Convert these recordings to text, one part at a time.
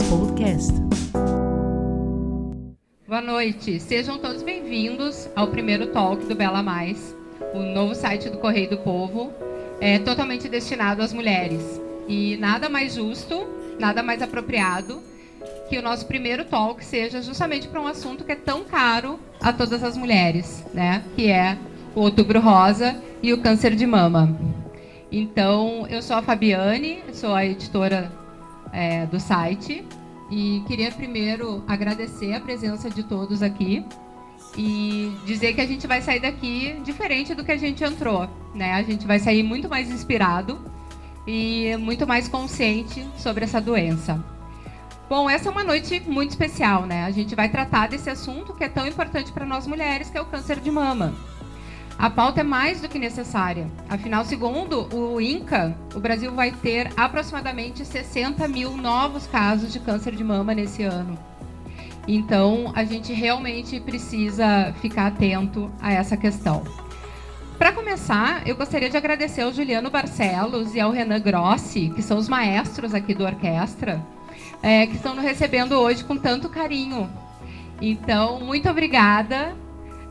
Podcast. Boa noite, sejam todos bem-vindos ao primeiro talk do Bela Mais, o novo site do Correio do Povo, é totalmente destinado às mulheres. E nada mais justo, nada mais apropriado que o nosso primeiro talk seja justamente para um assunto que é tão caro a todas as mulheres, né? Que é o Outubro Rosa e o câncer de mama. Então, eu sou a Fabiane, sou a editora é, do site e queria primeiro agradecer a presença de todos aqui e dizer que a gente vai sair daqui diferente do que a gente entrou, né? A gente vai sair muito mais inspirado e muito mais consciente sobre essa doença. Bom, essa é uma noite muito especial, né? A gente vai tratar desse assunto que é tão importante para nós mulheres, que é o câncer de mama. A pauta é mais do que necessária. Afinal, segundo o INCA, o Brasil vai ter aproximadamente 60 mil novos casos de câncer de mama nesse ano. Então, a gente realmente precisa ficar atento a essa questão. Para começar, eu gostaria de agradecer ao Juliano Barcelos e ao Renan Grossi, que são os maestros aqui do orquestra, é, que estão nos recebendo hoje com tanto carinho. Então, muito obrigada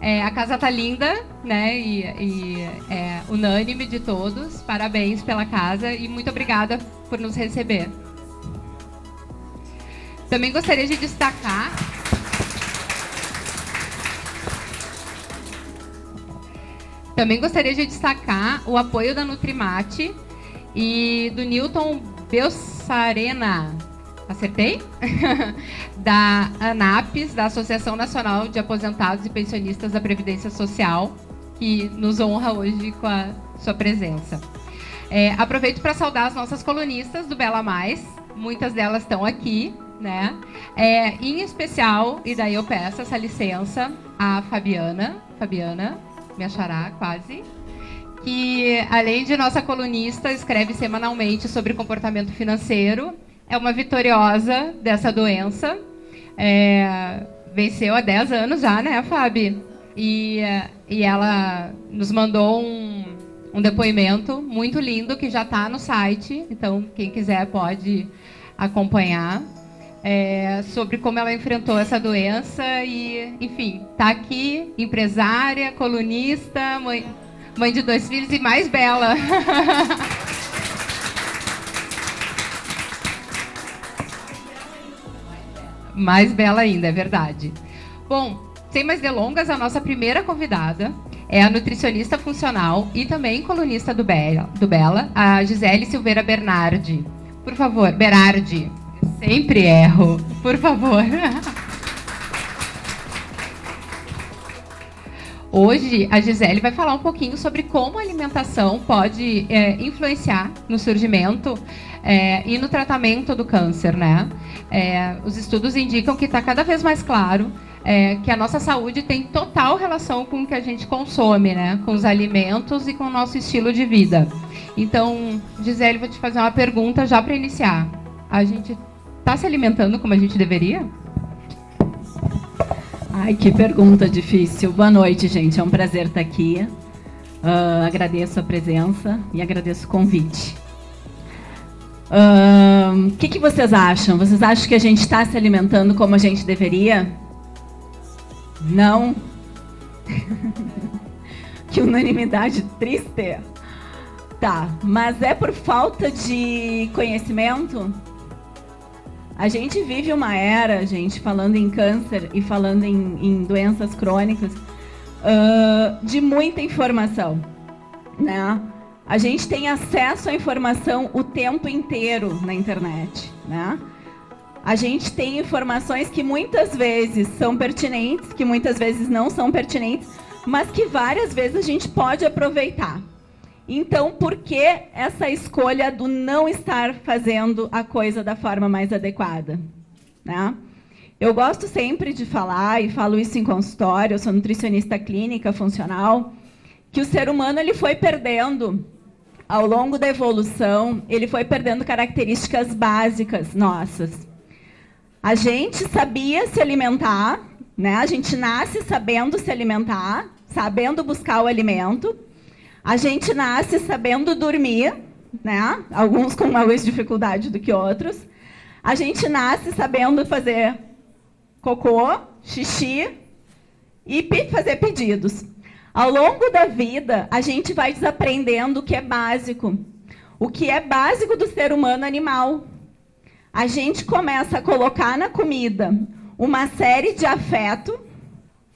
é, a casa tá linda, né? E, e é unânime de todos. Parabéns pela casa e muito obrigada por nos receber. Também gostaria de destacar. Também gostaria de destacar o apoio da Nutrimate e do Newton Belsarena, acertei? da ANAPES, da Associação Nacional de Aposentados e Pensionistas da Previdência Social, que nos honra hoje com a sua presença. É, aproveito para saudar as nossas colunistas do Bela Mais, muitas delas estão aqui, né? É, em especial, e daí eu peço essa licença, a Fabiana, Fabiana, me achará quase, que além de nossa colunista, escreve semanalmente sobre comportamento financeiro é uma vitoriosa dessa doença. É, venceu há 10 anos já, né, Fábio? E, e ela nos mandou um, um depoimento muito lindo que já está no site. Então, quem quiser pode acompanhar. É, sobre como ela enfrentou essa doença e, enfim, está aqui, empresária, colunista, mãe, mãe de dois filhos e mais bela. Mais bela ainda, é verdade. Bom, sem mais delongas, a nossa primeira convidada é a nutricionista funcional e também colunista do Bela, do Bela a Gisele Silveira Bernardi. Por favor, Berardi. Eu sempre erro. Por favor. Hoje a Gisele vai falar um pouquinho sobre como a alimentação pode é, influenciar no surgimento é, e no tratamento do câncer, né? É, os estudos indicam que está cada vez mais claro é, que a nossa saúde tem total relação com o que a gente consome, né? Com os alimentos e com o nosso estilo de vida. Então, Gisele, vou te fazer uma pergunta já para iniciar. A gente está se alimentando como a gente deveria? Ai, que pergunta difícil. Boa noite, gente. É um prazer estar aqui. Uh, agradeço a presença e agradeço o convite. O que, que vocês acham? Vocês acham que a gente está se alimentando como a gente deveria? Não? que unanimidade triste. Tá, mas é por falta de conhecimento? A gente vive uma era, gente, falando em câncer e falando em, em doenças crônicas, uh, de muita informação, né? A gente tem acesso à informação o tempo inteiro na internet, né? A gente tem informações que muitas vezes são pertinentes, que muitas vezes não são pertinentes, mas que várias vezes a gente pode aproveitar. Então, por que essa escolha do não estar fazendo a coisa da forma mais adequada? Né? Eu gosto sempre de falar, e falo isso em consultório, eu sou nutricionista clínica funcional, que o ser humano ele foi perdendo ao longo da evolução, ele foi perdendo características básicas nossas. A gente sabia se alimentar, né? A gente nasce sabendo se alimentar, sabendo buscar o alimento. A gente nasce sabendo dormir, né? Alguns com mais dificuldade do que outros. A gente nasce sabendo fazer cocô, xixi e fazer pedidos. Ao longo da vida, a gente vai desaprendendo o que é básico. O que é básico do ser humano animal. A gente começa a colocar na comida uma série de afeto,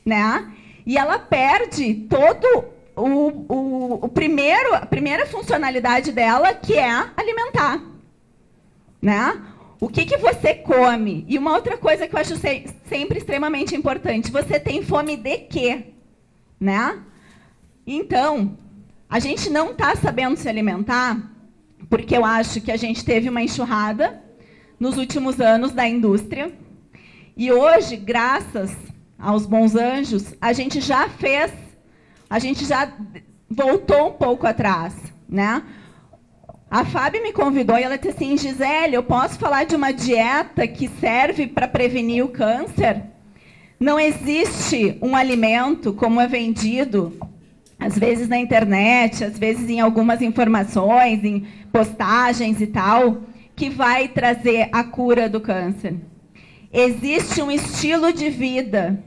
né? E ela perde todo o, o, o primeiro, a primeira funcionalidade dela, que é alimentar, né? O que, que você come? E uma outra coisa que eu acho sempre extremamente importante, você tem fome de quê? Né? Então, a gente não está sabendo se alimentar porque eu acho que a gente teve uma enxurrada nos últimos anos da indústria. E hoje, graças aos bons anjos, a gente já fez, a gente já voltou um pouco atrás, né? A Fábio me convidou e ela disse assim, Gisele, eu posso falar de uma dieta que serve para prevenir o câncer? Não existe um alimento como é vendido, às vezes na internet, às vezes em algumas informações, em postagens e tal, que vai trazer a cura do câncer. Existe um estilo de vida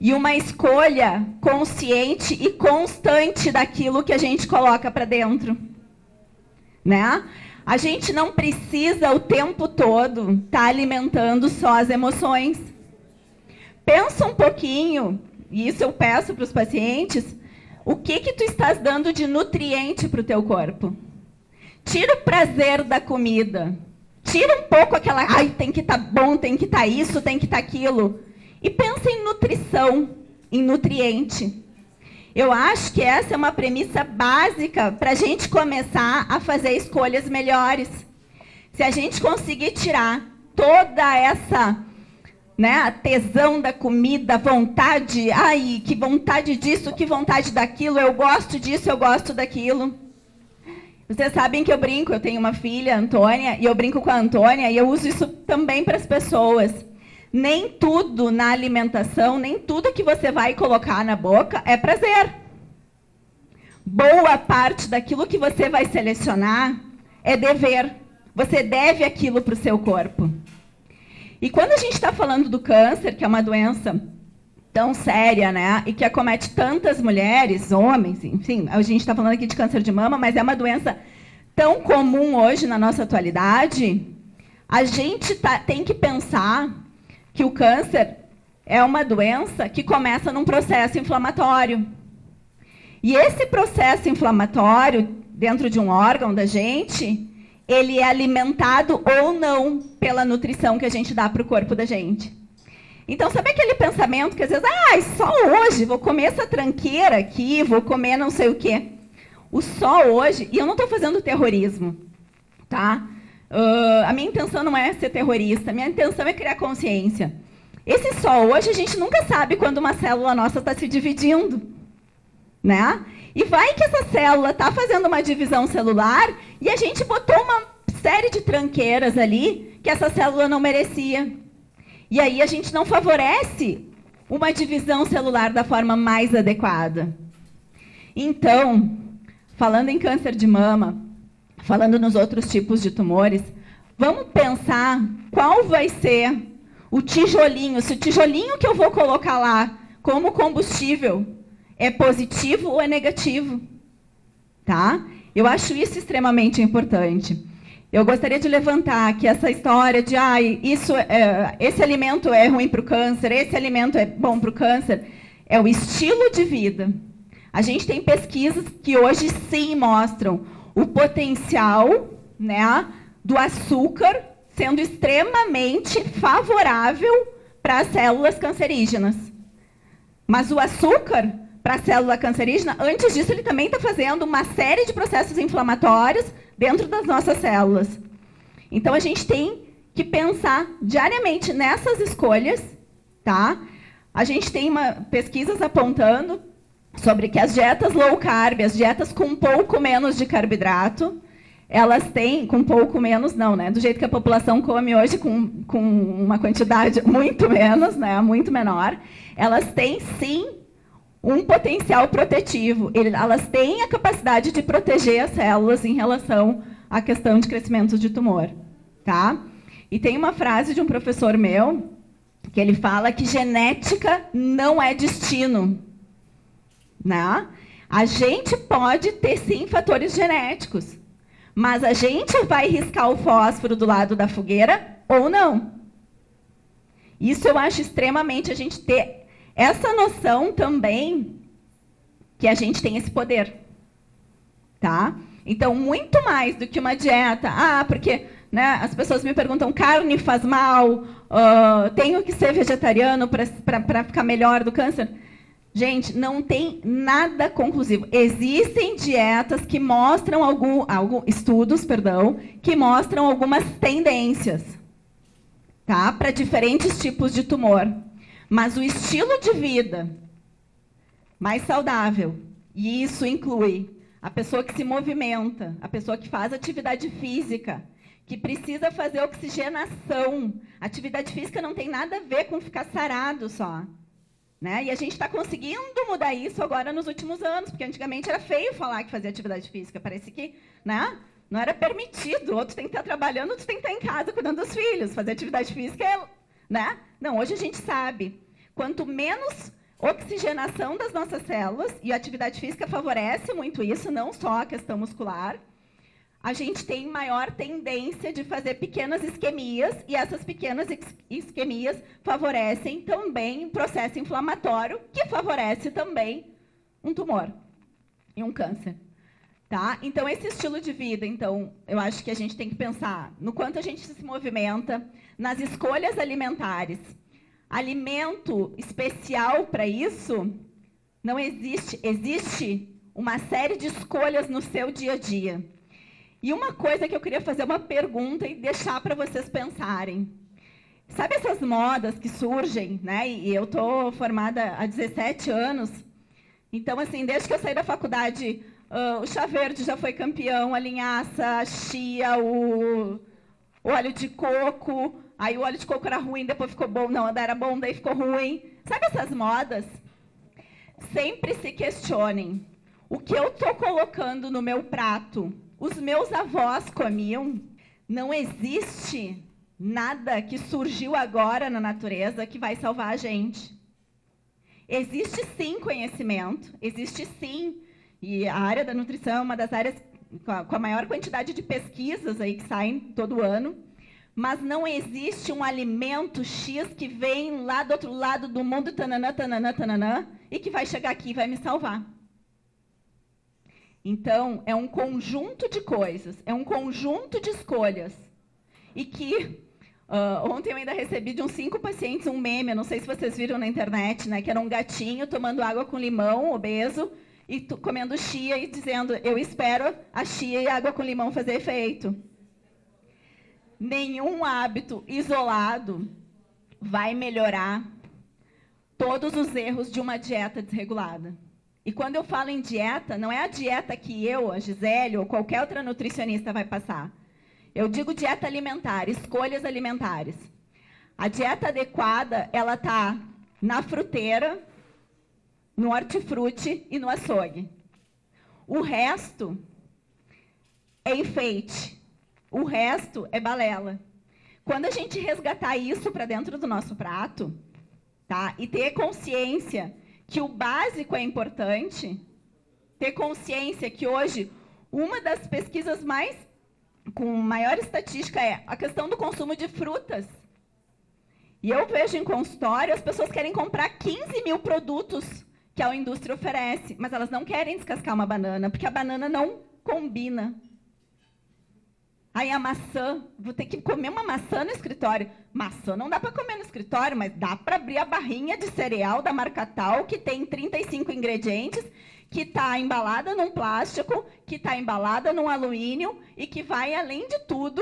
e uma escolha consciente e constante daquilo que a gente coloca para dentro. Né? A gente não precisa o tempo todo estar tá alimentando só as emoções. Pensa um pouquinho, e isso eu peço para os pacientes, o que que tu estás dando de nutriente para o teu corpo? Tira o prazer da comida. Tira um pouco aquela, ai, tem que estar tá bom, tem que estar tá isso, tem que estar tá aquilo. E pensa em nutrição, em nutriente. Eu acho que essa é uma premissa básica para a gente começar a fazer escolhas melhores. Se a gente conseguir tirar toda essa né? A tesão da comida, vontade, ai, que vontade disso, que vontade daquilo, eu gosto disso, eu gosto daquilo. Vocês sabem que eu brinco, eu tenho uma filha, Antônia, e eu brinco com a Antônia e eu uso isso também para as pessoas. Nem tudo na alimentação, nem tudo que você vai colocar na boca é prazer. Boa parte daquilo que você vai selecionar é dever. Você deve aquilo para o seu corpo. E quando a gente está falando do câncer, que é uma doença tão séria, né, e que acomete tantas mulheres, homens, enfim, a gente está falando aqui de câncer de mama, mas é uma doença tão comum hoje na nossa atualidade, a gente tá, tem que pensar que o câncer é uma doença que começa num processo inflamatório. E esse processo inflamatório dentro de um órgão da gente, ele é alimentado ou não pela nutrição que a gente dá para o corpo da gente. Então, sabe aquele pensamento que às vezes, ah, só hoje vou comer essa tranqueira aqui, vou comer não sei o quê. O só hoje, e eu não estou fazendo terrorismo, tá? Uh, a minha intenção não é ser terrorista, minha intenção é criar consciência. Esse só hoje a gente nunca sabe quando uma célula nossa está se dividindo, né? E vai que essa célula está fazendo uma divisão celular e a gente botou uma série de tranqueiras ali que essa célula não merecia. E aí a gente não favorece uma divisão celular da forma mais adequada. Então, falando em câncer de mama, falando nos outros tipos de tumores, vamos pensar qual vai ser o tijolinho, se o tijolinho que eu vou colocar lá como combustível é positivo ou é negativo. Tá? Eu acho isso extremamente importante. Eu gostaria de levantar que essa história de ah, isso, é, esse alimento é ruim para o câncer, esse alimento é bom para o câncer, é o estilo de vida. A gente tem pesquisas que hoje sim mostram o potencial né, do açúcar sendo extremamente favorável para as células cancerígenas. Mas o açúcar para a célula cancerígena, antes disso, ele também está fazendo uma série de processos inflamatórios dentro das nossas células. Então, a gente tem que pensar diariamente nessas escolhas, tá? A gente tem uma, pesquisas apontando sobre que as dietas low carb, as dietas com pouco menos de carboidrato, elas têm, com pouco menos, não, né? Do jeito que a população come hoje, com, com uma quantidade muito menos, né? Muito menor, elas têm sim um potencial protetivo. elas têm a capacidade de proteger as células em relação à questão de crescimento de tumor. Tá? E tem uma frase de um professor meu que ele fala que genética não é destino. Né? A gente pode ter sim fatores genéticos, mas a gente vai riscar o fósforo do lado da fogueira ou não. Isso eu acho extremamente a gente ter essa noção também que a gente tem esse poder. Tá? Então, muito mais do que uma dieta. Ah, porque né, as pessoas me perguntam: carne faz mal? Uh, tenho que ser vegetariano para ficar melhor do câncer? Gente, não tem nada conclusivo. Existem dietas que mostram algum, algum estudos, perdão, que mostram algumas tendências, tá, para diferentes tipos de tumor. Mas o estilo de vida mais saudável, e isso inclui a pessoa que se movimenta, a pessoa que faz atividade física, que precisa fazer oxigenação. Atividade física não tem nada a ver com ficar sarado só. Né? E a gente está conseguindo mudar isso agora nos últimos anos, porque antigamente era feio falar que fazia atividade física. Parece que né? não era permitido. Outro tem que estar trabalhando, outro tem que estar em casa cuidando dos filhos. Fazer atividade física é. Né? Não, hoje a gente sabe. Quanto menos oxigenação das nossas células, e a atividade física favorece muito isso, não só a questão muscular, a gente tem maior tendência de fazer pequenas isquemias, e essas pequenas isquemias favorecem também um processo inflamatório, que favorece também um tumor e um câncer. Tá? Então, esse estilo de vida, então, eu acho que a gente tem que pensar no quanto a gente se movimenta, nas escolhas alimentares. Alimento especial para isso não existe. Existe uma série de escolhas no seu dia a dia. E uma coisa que eu queria fazer uma pergunta e deixar para vocês pensarem. Sabe essas modas que surgem, né? E eu tô formada há 17 anos. Então, assim, desde que eu saí da faculdade, uh, o chá verde já foi campeão, a linhaça, a chia, o, o óleo de coco. Aí o óleo de coco era ruim, depois ficou bom. Não, era bom, daí ficou ruim. Sabe essas modas? Sempre se questionem. O que eu estou colocando no meu prato os meus avós comiam. Não existe nada que surgiu agora na natureza que vai salvar a gente. Existe sim conhecimento, existe sim, e a área da nutrição é uma das áreas com a maior quantidade de pesquisas aí que saem todo ano, mas não existe um alimento X que vem lá do outro lado do mundo, tananã, tananã, tananã, e que vai chegar aqui e vai me salvar. Então, é um conjunto de coisas, é um conjunto de escolhas. E que uh, ontem eu ainda recebi de uns cinco pacientes um meme, não sei se vocês viram na internet, né? Que era um gatinho tomando água com limão, obeso, e comendo chia e dizendo: Eu espero a chia e a água com limão fazer efeito. Nenhum hábito isolado vai melhorar todos os erros de uma dieta desregulada. E quando eu falo em dieta, não é a dieta que eu, a Gisele ou qualquer outra nutricionista vai passar. Eu digo dieta alimentar, escolhas alimentares. A dieta adequada, ela está na fruteira, no hortifruti e no açougue. O resto é enfeite. O resto é balela. Quando a gente resgatar isso para dentro do nosso prato, tá? E ter consciência que o básico é importante, ter consciência que hoje uma das pesquisas mais com maior estatística é a questão do consumo de frutas. E eu vejo em consultório as pessoas querem comprar 15 mil produtos que a indústria oferece, mas elas não querem descascar uma banana, porque a banana não combina Aí a maçã, vou ter que comer uma maçã no escritório. Maçã não dá para comer no escritório, mas dá para abrir a barrinha de cereal da marca tal, que tem 35 ingredientes, que está embalada num plástico, que está embalada num alumínio e que vai, além de tudo,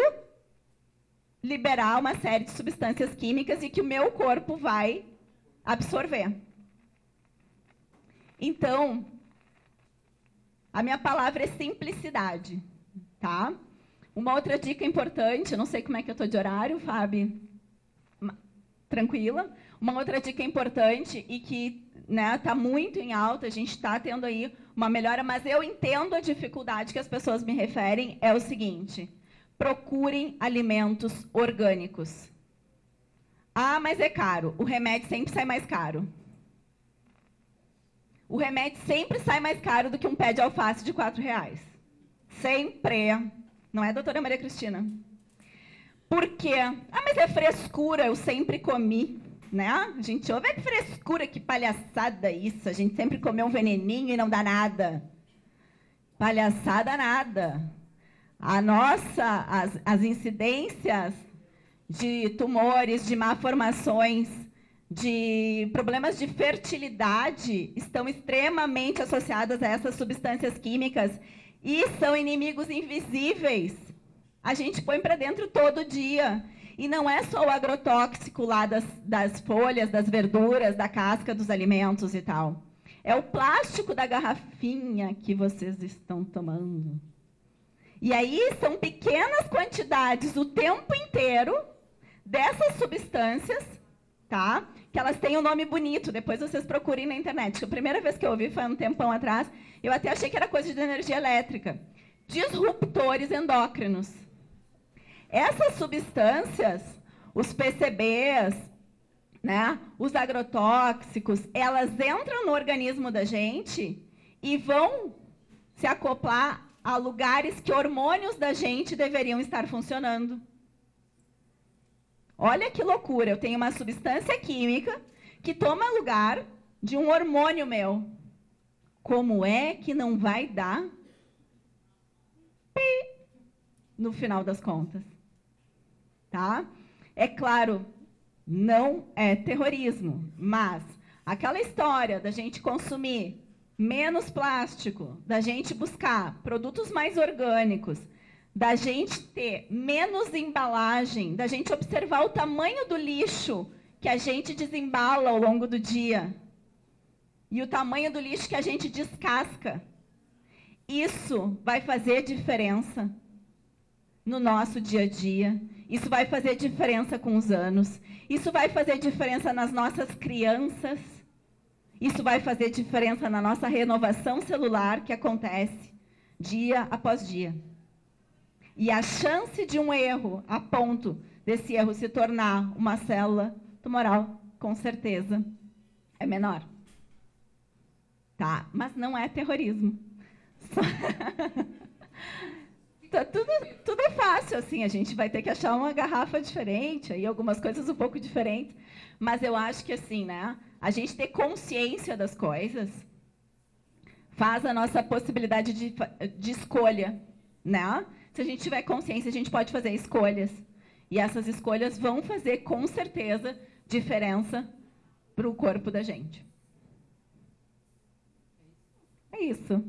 liberar uma série de substâncias químicas e que o meu corpo vai absorver. Então, a minha palavra é simplicidade, tá? Uma outra dica importante, não sei como é que eu estou de horário, Fábio. Tranquila. Uma outra dica importante e que está né, tá muito em alta, a gente está tendo aí uma melhora, mas eu entendo a dificuldade que as pessoas me referem, é o seguinte. procurem alimentos orgânicos. Ah, mas é caro. O remédio sempre sai mais caro. O remédio sempre sai mais caro do que um pé de alface de quatro reais. Sempre. Não é, doutora Maria Cristina? Por quê? Ah, mas é frescura, eu sempre comi. Né? A gente ouve, que frescura, que palhaçada isso. A gente sempre comeu um veneninho e não dá nada. Palhaçada nada. A nossa, as, as incidências de tumores, de malformações, de problemas de fertilidade estão extremamente associadas a essas substâncias químicas e são inimigos invisíveis. A gente põe para dentro todo dia. E não é só o agrotóxico lá das, das folhas, das verduras, da casca dos alimentos e tal. É o plástico da garrafinha que vocês estão tomando. E aí são pequenas quantidades o tempo inteiro dessas substâncias, tá? Que elas têm um nome bonito, depois vocês procurem na internet. A primeira vez que eu ouvi foi um tempão atrás, eu até achei que era coisa de energia elétrica. Disruptores endócrinos. Essas substâncias, os PCBs, né, os agrotóxicos, elas entram no organismo da gente e vão se acoplar a lugares que hormônios da gente deveriam estar funcionando. Olha que loucura, eu tenho uma substância química que toma lugar de um hormônio meu. Como é que não vai dar pi no final das contas? Tá? É claro, não é terrorismo, mas aquela história da gente consumir menos plástico, da gente buscar produtos mais orgânicos, da gente ter menos embalagem, da gente observar o tamanho do lixo que a gente desembala ao longo do dia e o tamanho do lixo que a gente descasca. Isso vai fazer diferença no nosso dia a dia. Isso vai fazer diferença com os anos. Isso vai fazer diferença nas nossas crianças. Isso vai fazer diferença na nossa renovação celular que acontece dia após dia. E a chance de um erro, a ponto desse erro se tornar uma célula tumoral, com certeza, é menor. Tá? Mas não é terrorismo. Só... tá, tudo, tudo é fácil, assim. A gente vai ter que achar uma garrafa diferente, aí algumas coisas um pouco diferentes. Mas eu acho que, assim, né? A gente ter consciência das coisas faz a nossa possibilidade de, de escolha, né? Se a gente tiver consciência, a gente pode fazer escolhas. E essas escolhas vão fazer, com certeza, diferença para o corpo da gente. É isso.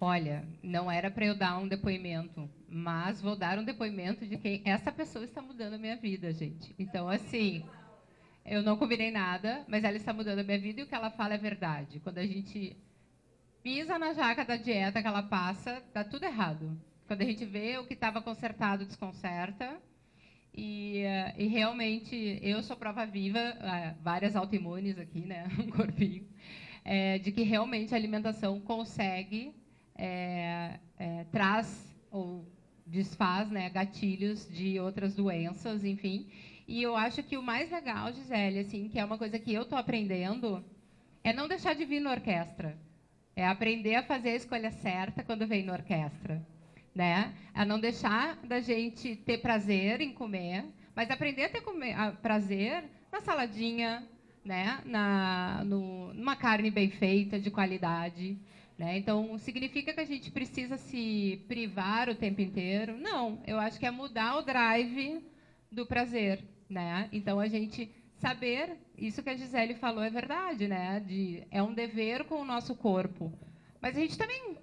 Olha, não era para eu dar um depoimento, mas vou dar um depoimento de quem essa pessoa está mudando a minha vida, gente. Então, assim, eu não combinei nada, mas ela está mudando a minha vida e o que ela fala é verdade. Quando a gente pisa na jaca da dieta que ela passa, dá tudo errado. Quando a gente vê o que estava consertado, desconcerta. E, eh, e, realmente, eu sou prova viva, eh, várias autoimunes aqui, né? Um corpinho. É, de que realmente a alimentação consegue, é, é, traz ou desfaz né, gatilhos de outras doenças, enfim. E eu acho que o mais legal, Gisele, assim, que é uma coisa que eu estou aprendendo, é não deixar de vir na orquestra. É aprender a fazer a escolha certa quando vem na orquestra. Né? A não deixar da gente ter prazer em comer, mas aprender a ter comer, a prazer na saladinha, né? na, no, numa carne bem feita, de qualidade. Né? Então, significa que a gente precisa se privar o tempo inteiro? Não, eu acho que é mudar o drive do prazer né? Então a gente saber, isso que a Gisele falou é verdade, né? De, é um dever com o nosso corpo. Mas a gente também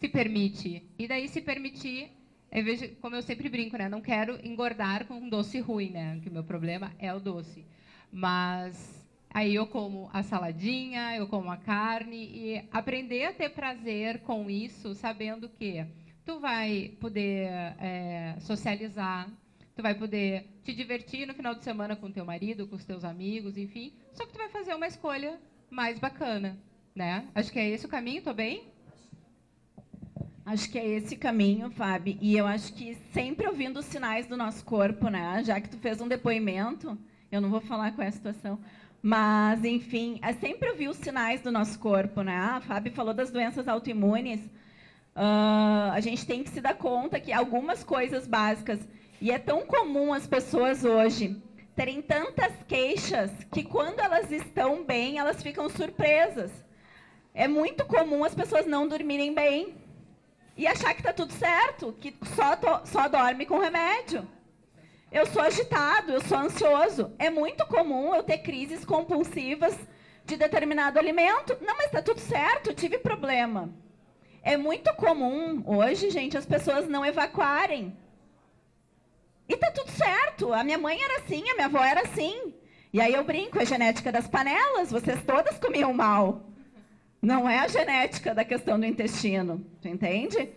se permite. E daí se permitir, eu vejo, como eu sempre brinco, né? Não quero engordar com um doce ruim, né? Que o meu problema é o doce. Mas aí eu como a saladinha, eu como a carne e aprender a ter prazer com isso, sabendo que tu vai poder é, socializar, Tu vai poder te divertir no final de semana com teu marido, com os teus amigos, enfim. Só que tu vai fazer uma escolha mais bacana, né? Acho que é esse o caminho, tô bem? Acho que é esse caminho, Fábio. E eu acho que sempre ouvindo os sinais do nosso corpo, né? Já que tu fez um depoimento, eu não vou falar qual é a situação, mas, enfim, é sempre ouvir os sinais do nosso corpo, né? A Fábio falou das doenças autoimunes. Uh, a gente tem que se dar conta que algumas coisas básicas, e é tão comum as pessoas hoje terem tantas queixas que quando elas estão bem, elas ficam surpresas. É muito comum as pessoas não dormirem bem e achar que está tudo certo, que só, to, só dorme com remédio. Eu sou agitado, eu sou ansioso. É muito comum eu ter crises compulsivas de determinado alimento. Não, mas está tudo certo, tive problema. É muito comum hoje, gente, as pessoas não evacuarem. E tá tudo certo. A minha mãe era assim, a minha avó era assim. E aí eu brinco, é genética das panelas, vocês todas comiam mal. Não é a genética da questão do intestino, tu entende?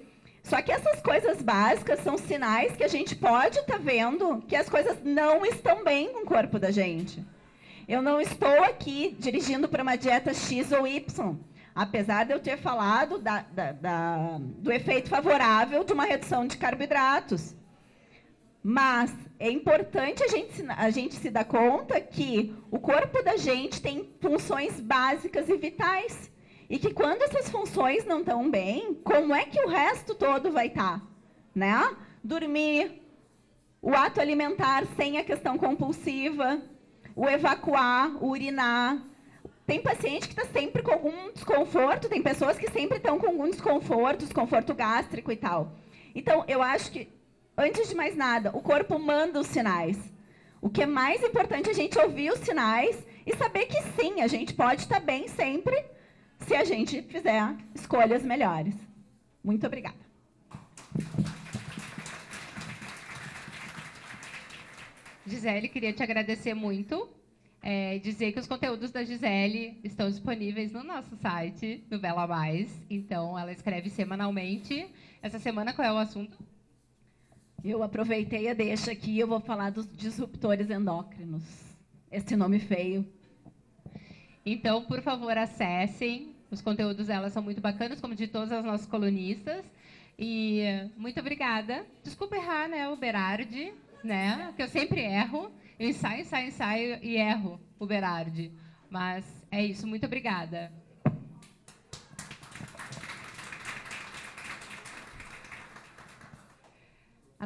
Só que essas coisas básicas são sinais que a gente pode estar tá vendo que as coisas não estão bem com o corpo da gente. Eu não estou aqui dirigindo para uma dieta X ou Y, apesar de eu ter falado da, da, da, do efeito favorável de uma redução de carboidratos. Mas é importante a gente, a gente se dar conta que o corpo da gente tem funções básicas e vitais. E que quando essas funções não estão bem, como é que o resto todo vai estar? Tá? Né? Dormir, o ato alimentar sem a questão compulsiva, o evacuar, o urinar. Tem paciente que está sempre com algum desconforto, tem pessoas que sempre estão com algum desconforto, desconforto gástrico e tal. Então, eu acho que, antes de mais nada, o corpo manda os sinais. O que é mais importante é a gente ouvir os sinais e saber que sim, a gente pode estar bem sempre, se a gente fizer escolhas melhores. Muito obrigada. Gisele, queria te agradecer muito. É, dizer que os conteúdos da Gisele estão disponíveis no nosso site, no Bela Mais. Então, ela escreve semanalmente. Essa semana, qual é o assunto? Eu aproveitei a deixa aqui eu vou falar dos disruptores endócrinos. Esse nome feio. Então, por favor, acessem. Os conteúdos dela são muito bacanas, como de todas as nossas colunistas. E muito obrigada. Desculpa errar, né, o Berardi, né? Que eu sempre erro. Eu ensaio, ensaio, ensaio e erro o Berardi. Mas é isso. Muito obrigada.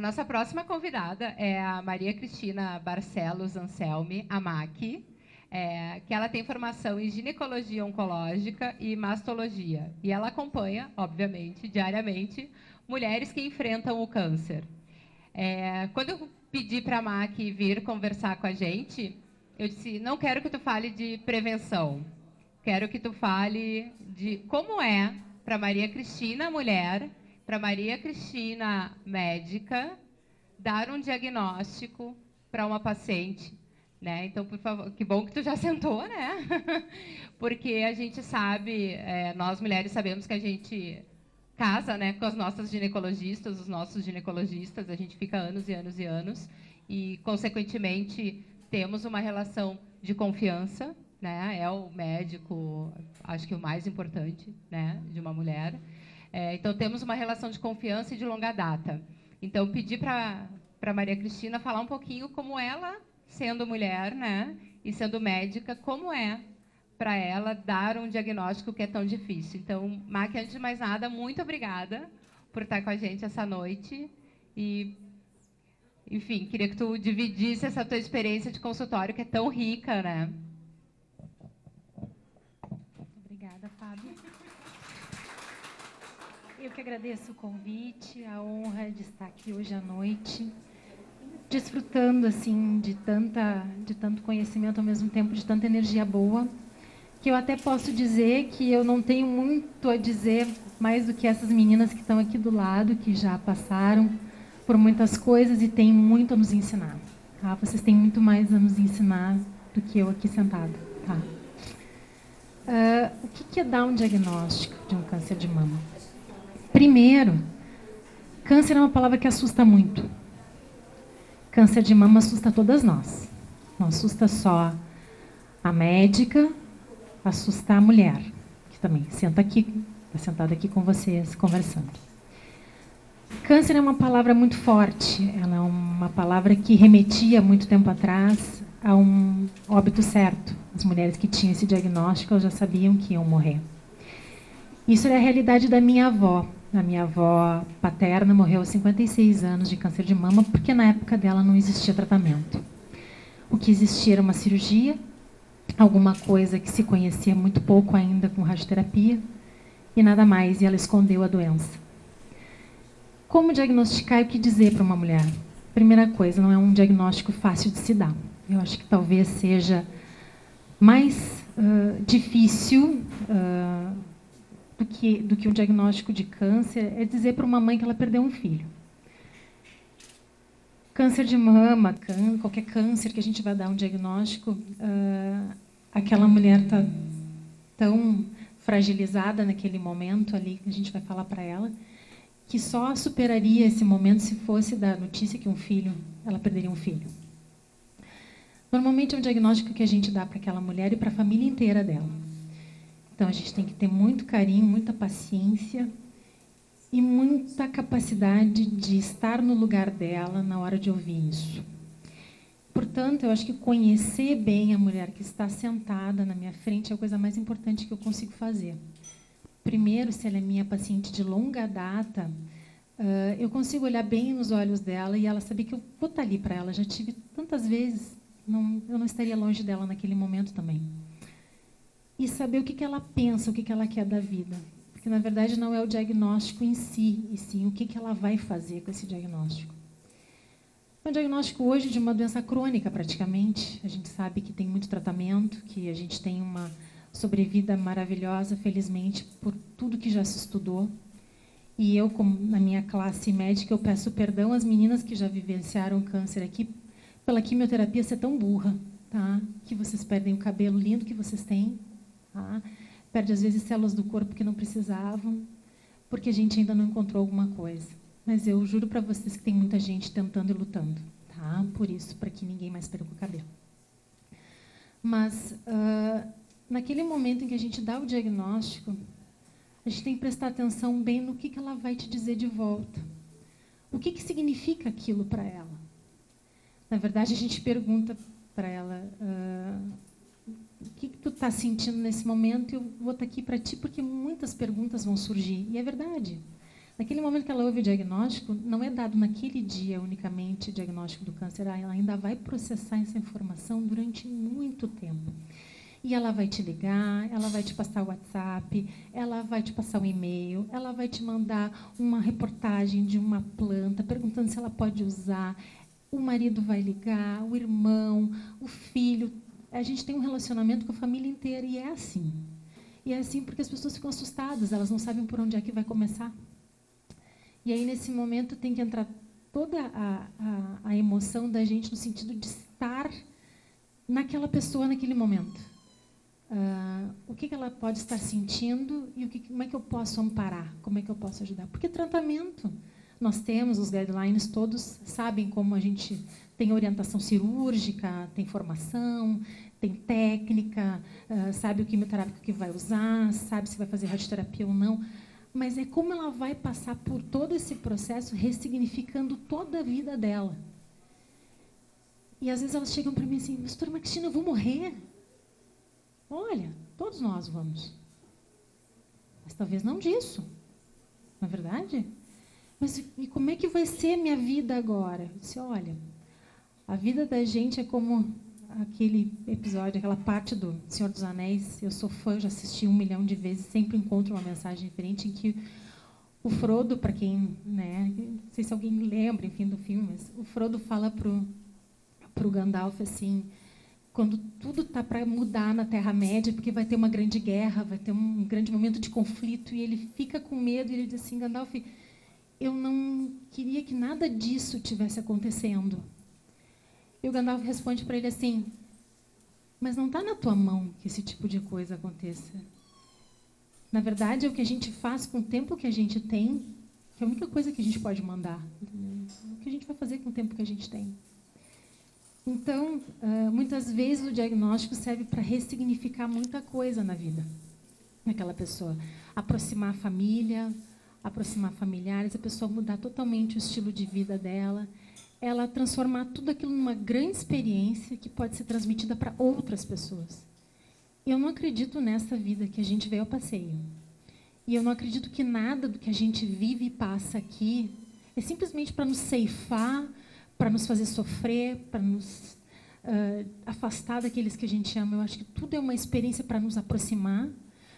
Nossa próxima convidada é a Maria Cristina Barcelos Anselmi, a MAC é, que ela tem formação em ginecologia oncológica e mastologia. E ela acompanha, obviamente, diariamente, mulheres que enfrentam o câncer. É, quando eu pedi para a MAC vir conversar com a gente, eu disse: não quero que tu fale de prevenção, quero que tu fale de como é para Maria Cristina, mulher, para Maria Cristina, médica, dar um diagnóstico para uma paciente né? Então, por favor, que bom que tu já sentou, né? Porque a gente sabe, é, nós mulheres sabemos que a gente casa, né, com as nossas ginecologistas, os nossos ginecologistas, a gente fica anos e anos e anos e, consequentemente, temos uma relação de confiança, né? É o médico, acho que o mais importante, né, de uma mulher. É, então, temos uma relação de confiança e de longa data. Então, pedi para Maria Cristina falar um pouquinho como ela sendo mulher, né, e sendo médica, como é para ela dar um diagnóstico que é tão difícil. Então, Mac, antes de mais nada, muito obrigada por estar com a gente essa noite e enfim, queria que tu dividisse essa tua experiência de consultório que é tão rica, né? Obrigada, Fábio. Eu que agradeço o convite, a honra de estar aqui hoje à noite desfrutando assim de tanta de tanto conhecimento ao mesmo tempo de tanta energia boa que eu até posso dizer que eu não tenho muito a dizer mais do que essas meninas que estão aqui do lado que já passaram por muitas coisas e têm muito a nos ensinar tá? vocês têm muito mais a nos ensinar do que eu aqui sentada tá uh, o que é dar um diagnóstico de um câncer de mama primeiro câncer é uma palavra que assusta muito Câncer de mama assusta todas nós. Não assusta só a médica, assustar a mulher, que também senta aqui, está sentada aqui com vocês, conversando. Câncer é uma palavra muito forte, ela é uma palavra que remetia muito tempo atrás a um óbito certo. As mulheres que tinham esse diagnóstico já sabiam que iam morrer. Isso é a realidade da minha avó. A minha avó paterna morreu aos 56 anos de câncer de mama, porque na época dela não existia tratamento. O que existia era uma cirurgia, alguma coisa que se conhecia muito pouco ainda com radioterapia, e nada mais, e ela escondeu a doença. Como diagnosticar e o que dizer para uma mulher? Primeira coisa, não é um diagnóstico fácil de se dar. Eu acho que talvez seja mais uh, difícil uh, do, que, do que um diagnóstico de câncer é dizer para uma mãe que ela perdeu um filho. Câncer de mama, qualquer câncer que a gente vai dar um diagnóstico, uh, aquela mulher está tão fragilizada naquele momento ali que a gente vai falar para ela, que só superaria esse momento se fosse da notícia que um filho, ela perderia um filho. Normalmente é um diagnóstico que a gente dá para aquela mulher e para a família inteira dela. Então a gente tem que ter muito carinho, muita paciência e muita capacidade de estar no lugar dela na hora de ouvir isso. Portanto, eu acho que conhecer bem a mulher que está sentada na minha frente é a coisa mais importante que eu consigo fazer. Primeiro, se ela é minha paciente de longa data, eu consigo olhar bem nos olhos dela e ela saber que eu vou estar ali para ela. Já tive tantas vezes, não, eu não estaria longe dela naquele momento também. E saber o que, que ela pensa, o que, que ela quer da vida. Porque, na verdade, não é o diagnóstico em si, e sim o que, que ela vai fazer com esse diagnóstico. É um diagnóstico hoje de uma doença crônica, praticamente. A gente sabe que tem muito tratamento, que a gente tem uma sobrevida maravilhosa, felizmente, por tudo que já se estudou. E eu, como na minha classe médica, eu peço perdão às meninas que já vivenciaram câncer aqui pela quimioterapia ser tão burra, tá? Que vocês perdem o cabelo lindo que vocês têm, tá? Perde às vezes células do corpo que não precisavam, porque a gente ainda não encontrou alguma coisa. Mas eu juro para vocês que tem muita gente tentando e lutando, tá? Por isso, para que ninguém mais perca o cabelo. Mas uh, naquele momento em que a gente dá o diagnóstico, a gente tem que prestar atenção bem no que, que ela vai te dizer de volta. O que, que significa aquilo para ela? Na verdade, a gente pergunta para ela uh, o que, que tu está sentindo nesse momento. Eu vou estar tá aqui para ti porque muitas perguntas vão surgir e é verdade. Naquele momento que ela ouve o diagnóstico, não é dado naquele dia unicamente o diagnóstico do câncer, ela ainda vai processar essa informação durante muito tempo. E ela vai te ligar, ela vai te passar o WhatsApp, ela vai te passar o um e-mail, ela vai te mandar uma reportagem de uma planta perguntando se ela pode usar. O marido vai ligar, o irmão, o filho. A gente tem um relacionamento com a família inteira e é assim. E é assim porque as pessoas ficam assustadas, elas não sabem por onde é que vai começar. E aí, nesse momento, tem que entrar toda a, a, a emoção da gente no sentido de estar naquela pessoa naquele momento. Uh, o que, que, ela pode estar sentindo e o que, como é que eu posso amparar, como é que eu posso ajudar. Porque tratamento, nós temos os guidelines, todos sabem como a gente tem orientação cirúrgica, tem formação, tem técnica, uh, sabe o quimioterápico que vai usar, sabe se vai fazer radioterapia ou não mas é como ela vai passar por todo esse processo ressignificando toda a vida dela. E às vezes elas chegam para mim assim, mas doutora eu vou morrer. Olha, todos nós vamos. Mas talvez não disso. Não é verdade? Mas e como é que vai ser minha vida agora? Eu disse, olha, a vida da gente é como aquele episódio, aquela parte do Senhor dos Anéis, eu sou fã, já assisti um milhão de vezes, sempre encontro uma mensagem diferente em que o Frodo, para quem, né, não sei se alguém lembra, enfim, do filme, mas o Frodo fala pro pro Gandalf assim, quando tudo está para mudar na Terra Média, porque vai ter uma grande guerra, vai ter um grande momento de conflito, e ele fica com medo e ele diz assim, Gandalf, eu não queria que nada disso tivesse acontecendo. E o Gandalf responde para ele assim: Mas não está na tua mão que esse tipo de coisa aconteça. Na verdade, é o que a gente faz com o tempo que a gente tem, que é a única coisa que a gente pode mandar. O que a gente vai fazer com o tempo que a gente tem. Então, uh, muitas vezes o diagnóstico serve para ressignificar muita coisa na vida daquela pessoa. Aproximar a família, aproximar familiares, a pessoa mudar totalmente o estilo de vida dela, ela transformar tudo aquilo numa grande experiência que pode ser transmitida para outras pessoas. Eu não acredito nessa vida que a gente veio ao passeio. E eu não acredito que nada do que a gente vive e passa aqui é simplesmente para nos ceifar, para nos fazer sofrer, para nos uh, afastar daqueles que a gente ama. Eu acho que tudo é uma experiência para nos aproximar,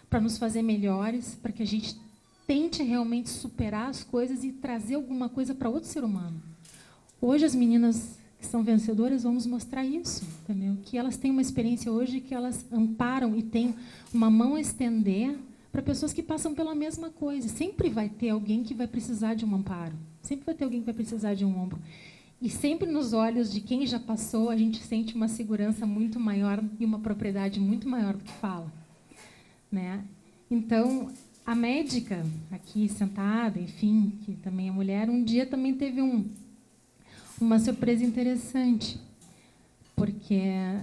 para nos fazer melhores, para que a gente tente realmente superar as coisas e trazer alguma coisa para outro ser humano. Hoje as meninas que são vencedoras vamos mostrar isso, entendeu? Que elas têm uma experiência hoje que elas amparam e têm uma mão a estender para pessoas que passam pela mesma coisa. Sempre vai ter alguém que vai precisar de um amparo. Sempre vai ter alguém que vai precisar de um ombro. E sempre nos olhos de quem já passou, a gente sente uma segurança muito maior e uma propriedade muito maior do que fala. Né? Então, a médica aqui sentada, enfim, que também é mulher, um dia também teve um, uma surpresa interessante, porque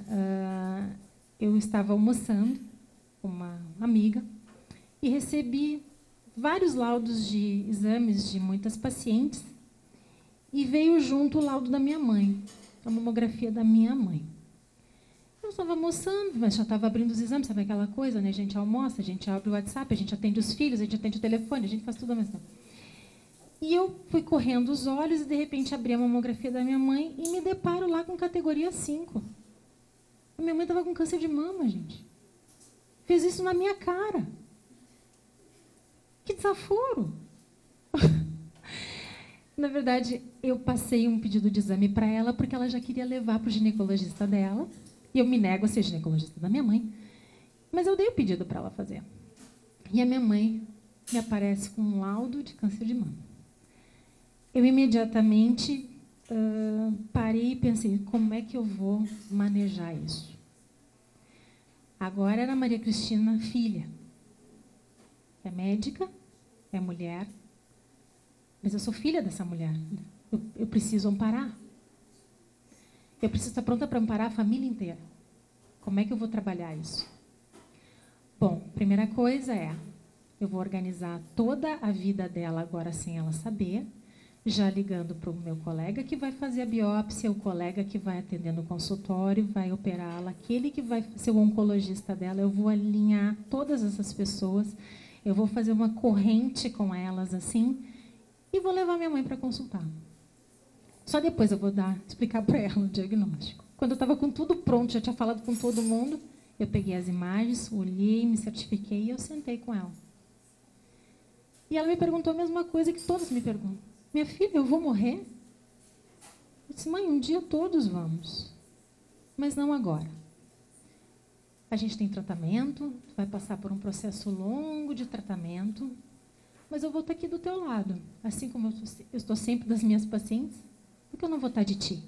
uh, eu estava almoçando com uma amiga e recebi vários laudos de exames de muitas pacientes e veio junto o laudo da minha mãe, a mamografia da minha mãe. Eu estava almoçando, mas já estava abrindo os exames, sabe aquela coisa, né? A gente almoça, a gente abre o WhatsApp, a gente atende os filhos, a gente atende o telefone, a gente faz tudo ao mesmo tempo. E eu fui correndo os olhos e de repente abri a mamografia da minha mãe e me deparo lá com categoria 5. A minha mãe estava com câncer de mama, gente. Fez isso na minha cara. Que desaforo! Na verdade, eu passei um pedido de exame para ela porque ela já queria levar para o ginecologista dela. E eu me nego a ser ginecologista da minha mãe. Mas eu dei o pedido para ela fazer. E a minha mãe me aparece com um laudo de câncer de mama. Eu imediatamente uh, parei e pensei: como é que eu vou manejar isso? Agora era Maria Cristina, filha. É médica, é mulher, mas eu sou filha dessa mulher. Eu, eu preciso amparar. Eu preciso estar pronta para amparar a família inteira. Como é que eu vou trabalhar isso? Bom, primeira coisa é, eu vou organizar toda a vida dela agora sem ela saber, já ligando para o meu colega que vai fazer a biópsia, o colega que vai atender no consultório, vai operá-la, aquele que vai ser o oncologista dela. Eu vou alinhar todas essas pessoas, eu vou fazer uma corrente com elas assim e vou levar minha mãe para consultar. Só depois eu vou dar, explicar para ela o diagnóstico. Quando eu estava com tudo pronto, já tinha falado com todo mundo, eu peguei as imagens, olhei, me certifiquei e eu sentei com ela. E ela me perguntou a mesma coisa que todos me perguntam. Minha filha, eu vou morrer? Eu disse, mãe, um dia todos vamos. Mas não agora. A gente tem tratamento, vai passar por um processo longo de tratamento, mas eu vou estar aqui do teu lado, assim como eu estou sempre das minhas pacientes, porque eu não vou estar de ti.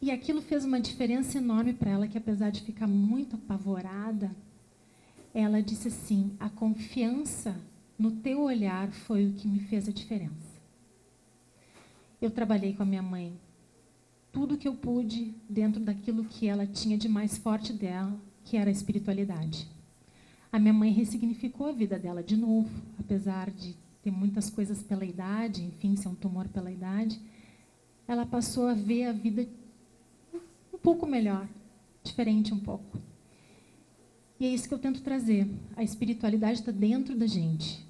E aquilo fez uma diferença enorme para ela, que apesar de ficar muito apavorada, ela disse assim: a confiança no teu olhar foi o que me fez a diferença. Eu trabalhei com a minha mãe tudo que eu pude dentro daquilo que ela tinha de mais forte dela, que era a espiritualidade. A minha mãe ressignificou a vida dela de novo, apesar de ter muitas coisas pela idade, enfim, ser um tumor pela idade. Ela passou a ver a vida um pouco melhor, diferente um pouco. E é isso que eu tento trazer. A espiritualidade está dentro da gente.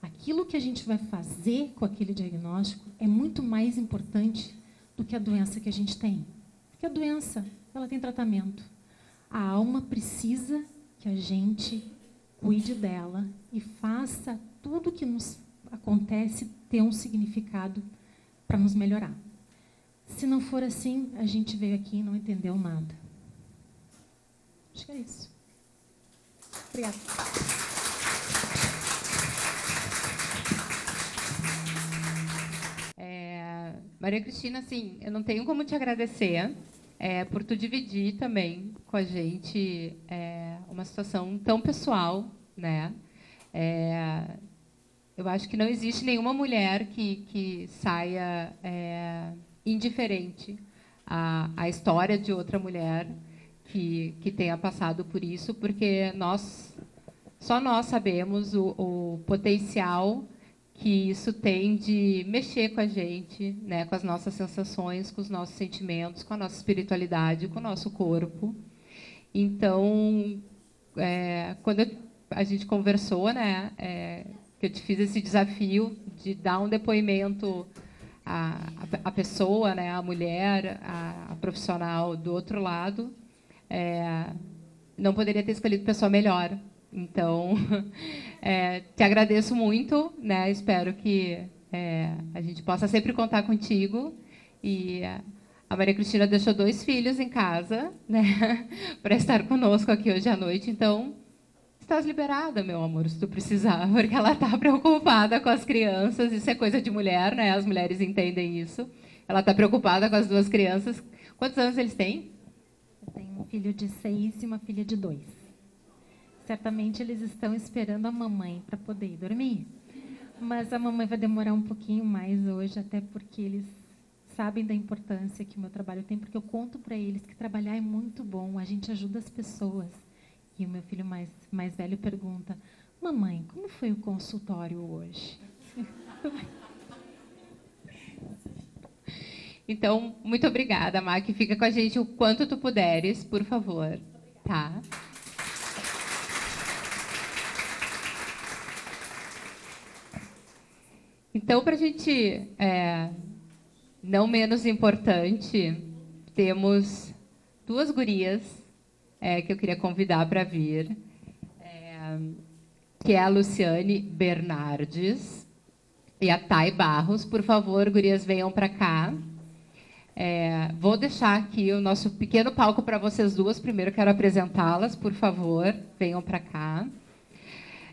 Aquilo que a gente vai fazer com aquele diagnóstico é muito mais importante do que a doença que a gente tem. Porque a doença, ela tem tratamento. A alma precisa que a gente cuide dela e faça tudo que nos acontece ter um significado para nos melhorar. Se não for assim, a gente veio aqui e não entendeu nada. Acho que é isso. Obrigada. Maria Cristina, assim, eu não tenho como te agradecer é, por tu dividir também com a gente é, uma situação tão pessoal, né? É, eu acho que não existe nenhuma mulher que, que saia é, indiferente a, a história de outra mulher que, que tenha passado por isso, porque nós só nós sabemos o, o potencial que isso tem de mexer com a gente, né, com as nossas sensações, com os nossos sentimentos, com a nossa espiritualidade, com o nosso corpo. Então, é, quando a gente conversou, né, é, que eu te fiz esse desafio de dar um depoimento à, à pessoa, né, à mulher, à, à profissional do outro lado, é, não poderia ter escolhido pessoa melhor. Então, é, te agradeço muito, né? Espero que é, a gente possa sempre contar contigo. E a Maria Cristina deixou dois filhos em casa, né? Para estar conosco aqui hoje à noite. Então, estás liberada, meu amor, se tu precisar, porque ela está preocupada com as crianças. Isso é coisa de mulher, né? As mulheres entendem isso. Ela está preocupada com as duas crianças. Quantos anos eles têm? Eu tenho um filho de seis e uma filha de dois. Certamente eles estão esperando a mamãe para poder ir dormir. Mas a mamãe vai demorar um pouquinho mais hoje, até porque eles sabem da importância que o meu trabalho tem, porque eu conto para eles que trabalhar é muito bom, a gente ajuda as pessoas. E o meu filho mais, mais velho pergunta: Mamãe, como foi o consultório hoje? Então, muito obrigada, Mac. Fica com a gente o quanto tu puderes, por favor. Tá? Então, para a gente, é, não menos importante, temos duas gurias é, que eu queria convidar para vir, é, que é a Luciane Bernardes e a Thay Barros. Por favor, gurias, venham para cá. É, vou deixar aqui o nosso pequeno palco para vocês duas. Primeiro quero apresentá-las, por favor, venham para cá.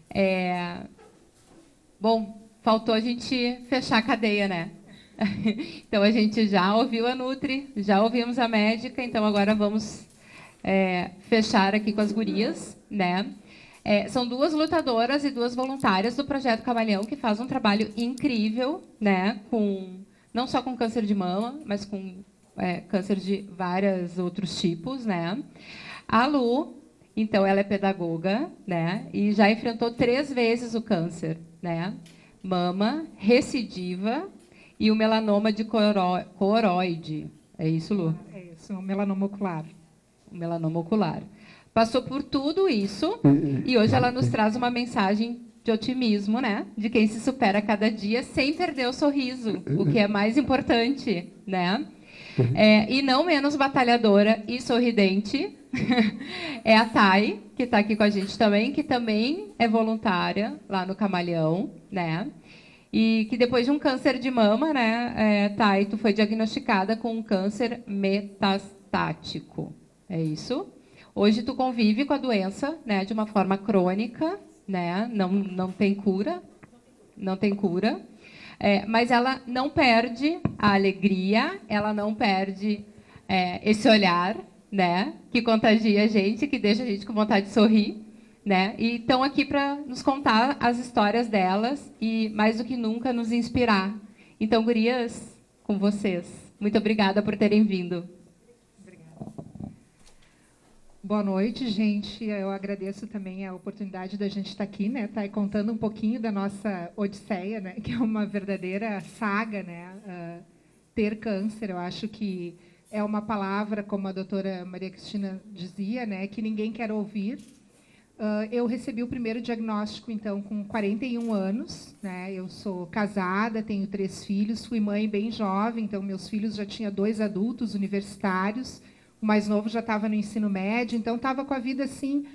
É, bom, faltou a gente fechar a cadeia, né? então a gente já ouviu a Nutri, já ouvimos a médica, então agora vamos é, fechar aqui com as gurias, né? É, são duas lutadoras e duas voluntárias do projeto Camaleão que faz um trabalho incrível, né? Com não só com câncer de mama, mas com é, câncer de vários outros tipos, né? A Lu, então, ela é pedagoga, né? E já enfrentou três vezes o câncer, né? Mama, recidiva e o melanoma de coroide. É isso, Lu? É isso, o melanoma ocular. O melanoma ocular. Passou por tudo isso e hoje ela nos traz uma mensagem de otimismo, né? De quem se supera cada dia sem perder o sorriso, o que é mais importante, né? É, e não menos batalhadora e sorridente é a Thay, que está aqui com a gente também, que também é voluntária lá no Camalhão, né? E que depois de um câncer de mama, né, é, Thay, tu foi diagnosticada com um câncer metastático. É isso? Hoje tu convive com a doença, né, de uma forma crônica, né? Não, não tem cura, não tem cura. É, mas ela não perde a alegria, ela não perde é, esse olhar, né? Que contagia a gente, que deixa a gente com vontade de sorrir, né? E estão aqui para nos contar as histórias delas e mais do que nunca nos inspirar. Então, gurias, com vocês. Muito obrigada por terem vindo. Boa noite, gente. Eu agradeço também a oportunidade da gente estar aqui, né? Tá contando um pouquinho da nossa odisseia, né? Que é uma verdadeira saga, né? Uh, ter câncer, eu acho que é uma palavra, como a doutora Maria Cristina dizia, né, que ninguém quer ouvir. Uh, eu recebi o primeiro diagnóstico, então, com 41 anos. Né? Eu sou casada, tenho três filhos, fui mãe bem jovem, então meus filhos já tinham dois adultos universitários, o mais novo já estava no ensino médio, então estava com a vida assim,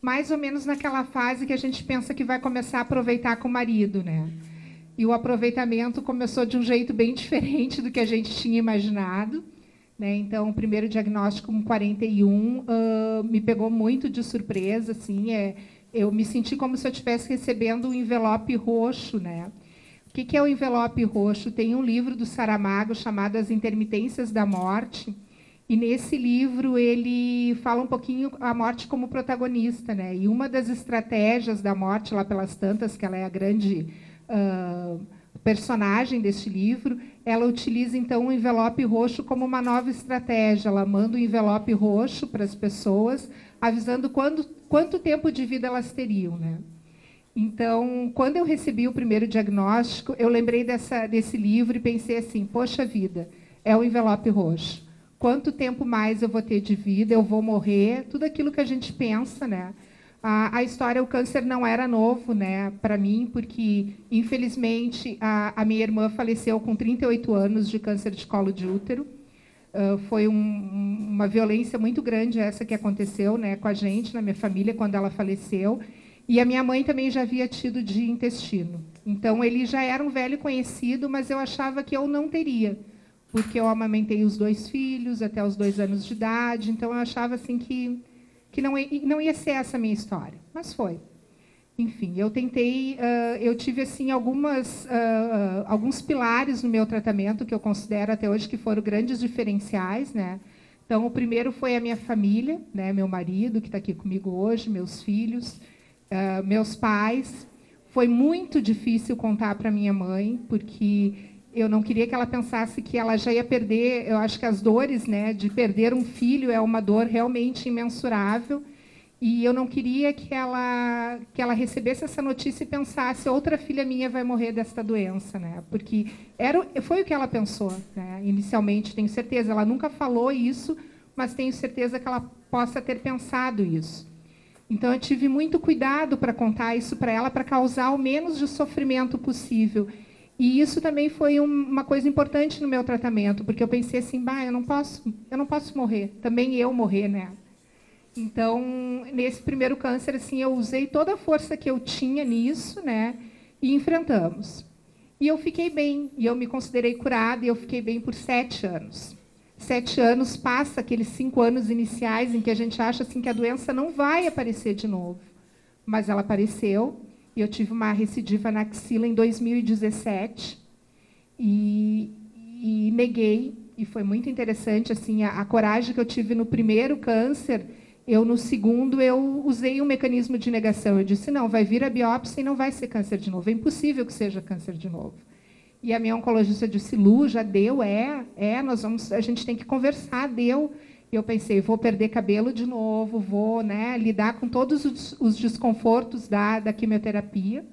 mais ou menos naquela fase que a gente pensa que vai começar a aproveitar com o marido, né? E o aproveitamento começou de um jeito bem diferente do que a gente tinha imaginado. Né? Então, o primeiro diagnóstico com 41 uh, me pegou muito de surpresa. Assim, é, eu me senti como se eu estivesse recebendo um envelope roxo. Né? O que, que é o envelope roxo? Tem um livro do Saramago chamado As Intermitências da Morte. E nesse livro ele fala um pouquinho a morte como protagonista, né? E uma das estratégias da morte lá pelas tantas, que ela é a grande uh, personagem deste livro, ela utiliza então o envelope roxo como uma nova estratégia. Ela manda o um envelope roxo para as pessoas, avisando quando, quanto tempo de vida elas teriam, né? Então, quando eu recebi o primeiro diagnóstico, eu lembrei dessa, desse livro e pensei assim: poxa vida, é o envelope roxo. Quanto tempo mais eu vou ter de vida? Eu vou morrer? Tudo aquilo que a gente pensa, né? A, a história, o câncer não era novo, né, para mim, porque infelizmente a, a, minha irmã faleceu com 38 anos de câncer de colo de útero. Uh, foi um, uma violência muito grande essa que aconteceu, né, com a gente, na minha família, quando ela faleceu. E a minha mãe também já havia tido de intestino. Então ele já era um velho conhecido, mas eu achava que eu não teria, porque eu amamentei os dois filhos até os dois anos de idade. Então eu achava assim que que não, não ia ser essa a minha história, mas foi. Enfim, eu tentei, uh, eu tive assim algumas, uh, alguns pilares no meu tratamento que eu considero até hoje que foram grandes diferenciais, né? Então, o primeiro foi a minha família, né? Meu marido que está aqui comigo hoje, meus filhos, uh, meus pais. Foi muito difícil contar para minha mãe, porque eu não queria que ela pensasse que ela já ia perder. Eu acho que as dores, né, de perder um filho é uma dor realmente imensurável. E eu não queria que ela que ela recebesse essa notícia e pensasse outra filha minha vai morrer desta doença, né? Porque era foi o que ela pensou, né? Inicialmente, tenho certeza. Ela nunca falou isso, mas tenho certeza que ela possa ter pensado isso. Então eu tive muito cuidado para contar isso para ela, para causar o menos de sofrimento possível. E isso também foi uma coisa importante no meu tratamento, porque eu pensei assim, bah, eu não posso, eu não posso morrer, também eu morrer, né? Então, nesse primeiro câncer, assim, eu usei toda a força que eu tinha nisso, né? E enfrentamos. E eu fiquei bem, e eu me considerei curada, e eu fiquei bem por sete anos. Sete anos passa aqueles cinco anos iniciais em que a gente acha assim que a doença não vai aparecer de novo, mas ela apareceu eu tive uma recidiva na axila em 2017 e, e neguei. E foi muito interessante assim a, a, coragem que eu tive no primeiro câncer. Eu no segundo eu usei um mecanismo de negação. Eu disse não, vai vir a biópsia e não vai ser câncer de novo. É impossível que seja câncer de novo. E a minha oncologista disse, Lu, já deu, é, é, nós vamos, a gente tem que conversar, deu. E eu pensei, vou perder cabelo de novo, vou né, lidar com todos os, os desconfortos da, da quimioterapia.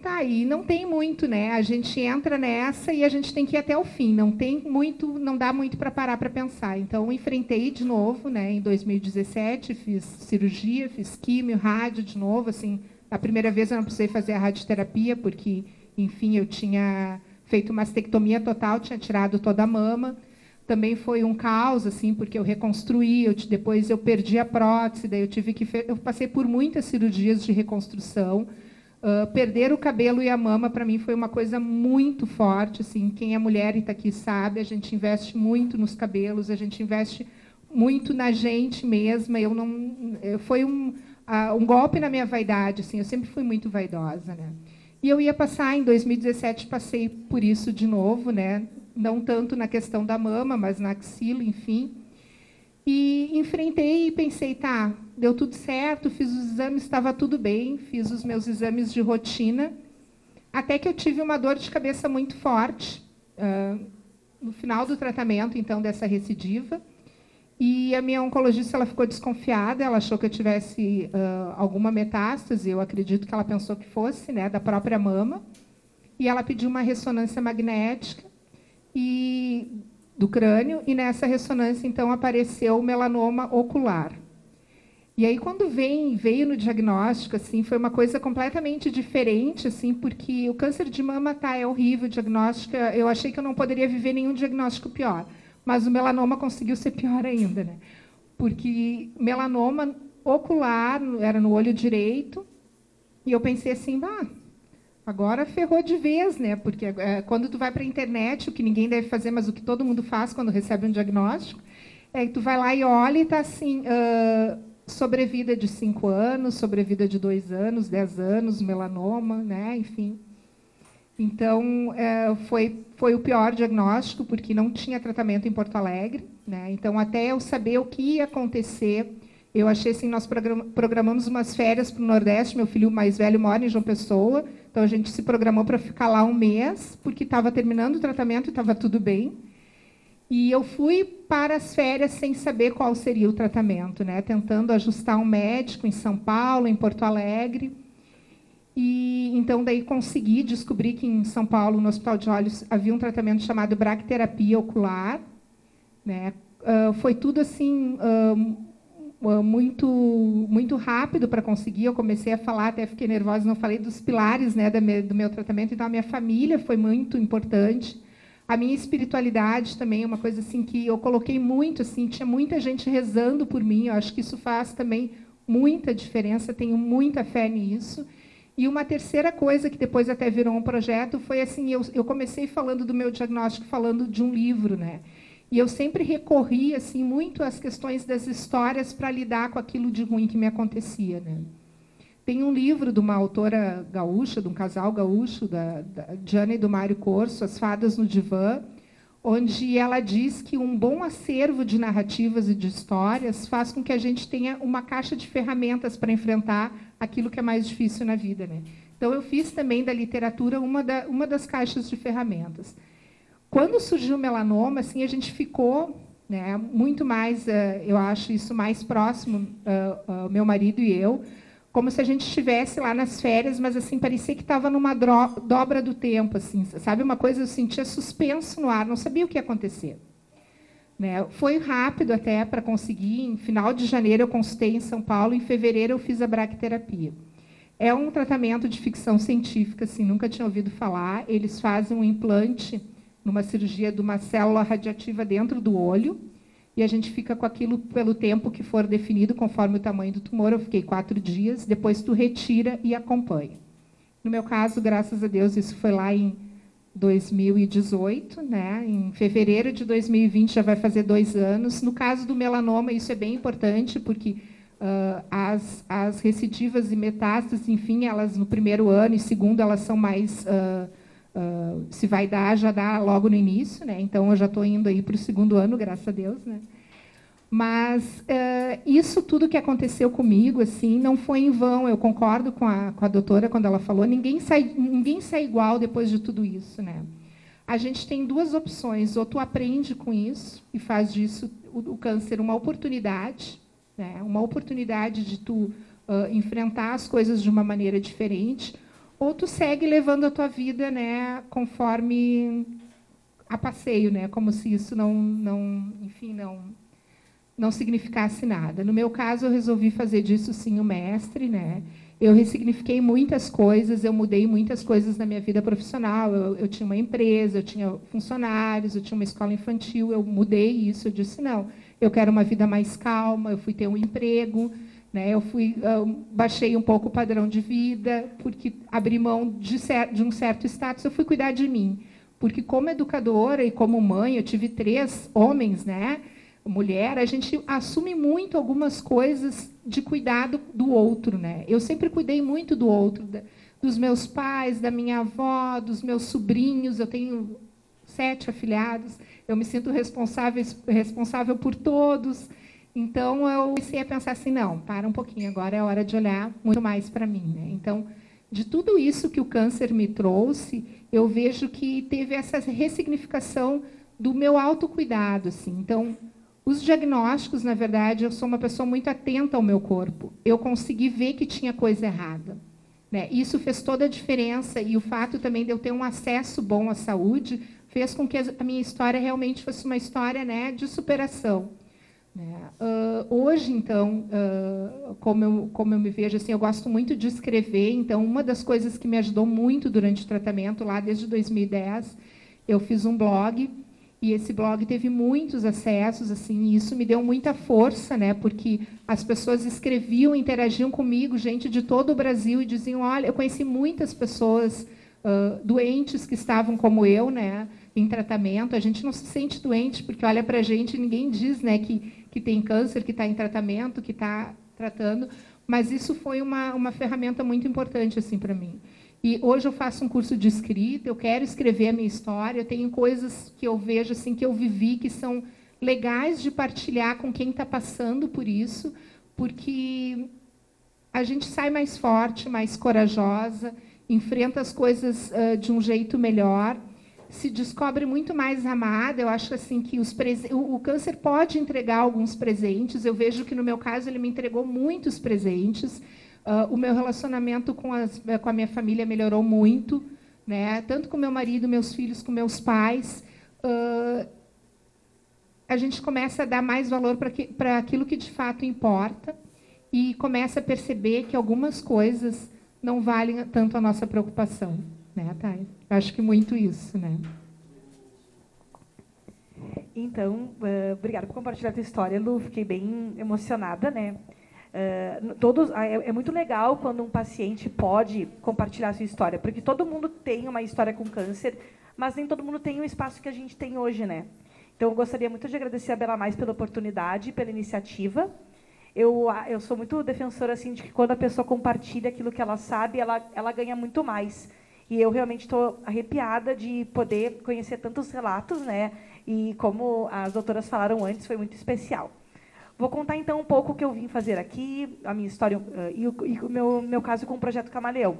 Tá, e não tem muito, né? A gente entra nessa e a gente tem que ir até o fim. Não tem muito, não dá muito para parar para pensar. Então, enfrentei de novo, né? Em 2017, fiz cirurgia, fiz químio, rádio de novo. Assim, a primeira vez eu não precisei fazer a radioterapia porque, enfim, eu tinha feito mastectomia total, tinha tirado toda a mama também foi um caos assim porque eu reconstruí eu, depois eu perdi a prótese daí eu tive que eu passei por muitas cirurgias de reconstrução. Uh, perder o cabelo e a mama para mim foi uma coisa muito forte assim quem é mulher e está aqui sabe a gente investe muito nos cabelos a gente investe muito na gente mesma eu não foi um uh, um golpe na minha vaidade assim eu sempre fui muito vaidosa né. E eu ia passar em 2017 passei por isso de novo né não tanto na questão da mama, mas na axila, enfim. E enfrentei e pensei, tá, deu tudo certo, fiz os exames, estava tudo bem, fiz os meus exames de rotina, até que eu tive uma dor de cabeça muito forte uh, no final do tratamento, então, dessa recidiva. E a minha oncologista ela ficou desconfiada, ela achou que eu tivesse uh, alguma metástase, eu acredito que ela pensou que fosse, né, da própria mama. E ela pediu uma ressonância magnética e do crânio e nessa ressonância então apareceu o melanoma ocular. E aí quando vem, veio no diagnóstico assim, foi uma coisa completamente diferente assim, porque o câncer de mama tá é horrível, o diagnóstico, eu achei que eu não poderia viver nenhum diagnóstico pior, mas o melanoma conseguiu ser pior ainda, né? Porque melanoma ocular era no olho direito, e eu pensei assim, bah, Agora ferrou de vez, né? Porque é, quando tu vai para a internet, o que ninguém deve fazer, mas o que todo mundo faz quando recebe um diagnóstico, é que tu vai lá e olha e está assim, uh, sobrevida de cinco anos, sobrevida de dois anos, dez anos, melanoma, né? Enfim. Então, é, foi, foi o pior diagnóstico, porque não tinha tratamento em Porto Alegre. Né? Então, até eu saber o que ia acontecer, eu achei assim, nós programamos umas férias para o Nordeste, meu filho mais velho mora em João Pessoa, Então a gente se programou para ficar lá um mês, porque estava terminando o tratamento e estava tudo bem. E eu fui para as férias sem saber qual seria o tratamento, né? Tentando ajustar um médico em São Paulo, em Porto Alegre. E então daí consegui descobrir que em São Paulo, no Hospital de Olhos, havia um tratamento chamado bracterapia ocular, né? Uh, foi tudo assim uh, muito muito rápido para conseguir. Eu comecei a falar, até fiquei nervosa, não falei dos pilares, né, do meu tratamento. Então a minha família foi muito importante. A minha espiritualidade também é uma coisa assim que eu coloquei muito, assim, tinha muita gente rezando por mim. Eu acho que isso faz também muita diferença. Tenho muita fé nisso. E uma terceira coisa que depois até virou um projeto foi assim, eu, eu comecei falando do meu diagnóstico, falando de um livro, né? E eu sempre recorri assim muito às questões das histórias para lidar com aquilo de ruim que me acontecia, né? Tem um livro de uma autora gaúcha, de um casal gaúcho, da, Diana e do Mário Corso, As Fadas no Divã, onde ela diz que um bom acervo de narrativas e de histórias faz com que a gente tenha uma caixa de ferramentas para enfrentar aquilo que é mais difícil na vida. Né? Então, eu fiz também da literatura uma, da, uma das caixas de ferramentas. Quando surgiu o melanoma, assim, a gente ficou né, muito mais, uh, eu acho isso mais próximo, uh, uh, meu marido e eu, como se a gente estivesse lá nas férias, mas assim parecia que estava numa dobra do tempo, assim, sabe uma coisa eu sentia suspenso no ar, não sabia o que ia acontecer. Né? Foi rápido até para conseguir. Em final de janeiro eu consultei em São Paulo, em fevereiro eu fiz a braquiterapia. É um tratamento de ficção científica, assim, nunca tinha ouvido falar. Eles fazem um implante numa cirurgia de uma célula radiativa dentro do olho e a gente fica com aquilo pelo tempo que for definido, conforme o tamanho do tumor. Eu fiquei quatro dias, depois tu retira e acompanha. No meu caso, graças a Deus, isso foi lá em 2018, né? Em fevereiro de 2020 já vai fazer dois anos. No caso do melanoma, isso é bem importante, porque uh, as, as recidivas e metástases, enfim, elas no primeiro ano e segundo, elas são mais uh, Se vai dar, já dá logo no início, né? Então eu já estou indo aí para o segundo ano, graças a Deus, né? Mas uh, isso tudo que aconteceu comigo, assim, não foi em vão. Eu concordo com a, com a doutora quando ela falou. Ninguém sai, ninguém sai igual depois de tudo isso, né? A gente tem duas opções: ou tu aprende com isso e faz disso o, o câncer uma oportunidade, né? Uma oportunidade de tu uh, enfrentar as coisas de uma maneira diferente ou tu segue levando a tua vida, né, conforme a passeio, né, como se isso não, não, enfim, não, não significasse nada. No meu caso, eu resolvi fazer disso sim o mestre, né. Eu ressignifiquei muitas coisas, eu mudei muitas coisas na minha vida profissional. Eu, eu tinha uma empresa, eu tinha funcionários, eu tinha uma escola infantil. Eu mudei isso. Eu disse não, eu quero uma vida mais calma. Eu fui ter um emprego. Né? Eu fui, baixei um pouco o padrão de vida, porque abri mão de, de um certo status, eu fui cuidar de mim. Porque como educadora e como mãe, eu tive três homens, né? mulher, a gente assume muito algumas coisas de cuidado do outro. Né? Eu sempre cuidei muito do outro, dos meus pais, da minha avó, dos meus sobrinhos. Eu tenho sete afilhados. Eu me sinto responsável, responsável por todos. Então eu comecei a pensar assim, não, para um pouquinho, agora é hora de olhar muito mais para mim. Né? Então, de tudo isso que o câncer me trouxe, eu vejo que teve essa ressignificação do meu autocuidado. Assim. Então, os diagnósticos, na verdade, eu sou uma pessoa muito atenta ao meu corpo. Eu consegui ver que tinha coisa errada. Né? Isso fez toda a diferença e o fato também de eu ter um acesso bom à saúde fez com que a minha história realmente fosse uma história né, de superação. Uh, hoje, então, uh, como, eu, como eu me vejo, assim, eu gosto muito de escrever. Então, uma das coisas que me ajudou muito durante o tratamento, lá desde 2010, eu fiz um blog e esse blog teve muitos acessos, assim, e isso me deu muita força, né? Porque as pessoas escreviam, interagiam comigo, gente de todo o Brasil, e diziam: olha, eu conheci muitas pessoas uh, doentes que estavam como eu, né? Em tratamento. A gente não se sente doente porque olha para gente, ninguém diz, né? Que que tem câncer, que está em tratamento, que está tratando, mas isso foi uma, uma ferramenta muito importante assim para mim. E hoje eu faço um curso de escrita, eu quero escrever a minha história, eu tenho coisas que eu vejo assim que eu vivi que são legais de partilhar com quem está passando por isso, porque a gente sai mais forte, mais corajosa enfrenta as coisas uh, de um jeito melhor, se descobre muito mais amada. Eu acho assim que os o, câncer pode entregar alguns presentes. Eu vejo que no meu caso ele me entregou muitos presentes. Uh, o meu relacionamento com, as, com, a minha família melhorou muito, né? Tanto com meu marido, meus filhos, com meus pais. Uh, a gente começa a dar mais valor para aquilo que de fato importa e começa a perceber que algumas coisas não valem tanto a nossa preocupação, né, Thay? Acho que muito isso, né? Então, uh, obrigada por compartilhar a tua história, Lu. Fiquei bem emocionada, né? Uh, todos, é, é, muito legal quando um paciente pode compartilhar a sua história, porque todo mundo tem uma história com câncer, mas nem todo mundo tem o espaço que a gente tem hoje, né? Então, eu gostaria muito de agradecer a Bela Mais pela oportunidade, pela iniciativa. Eu, eu sou muito defensora assim de que quando a pessoa compartilha aquilo que ela sabe, ela, ela ganha muito mais. E eu realmente estou arrepiada de poder conhecer tantos relatos, né? E como as doutoras falaram antes, foi muito especial. Vou contar então um pouco o que eu vim fazer aqui, a minha história uh, e, o, e o meu, meu caso com o projeto Camaleão,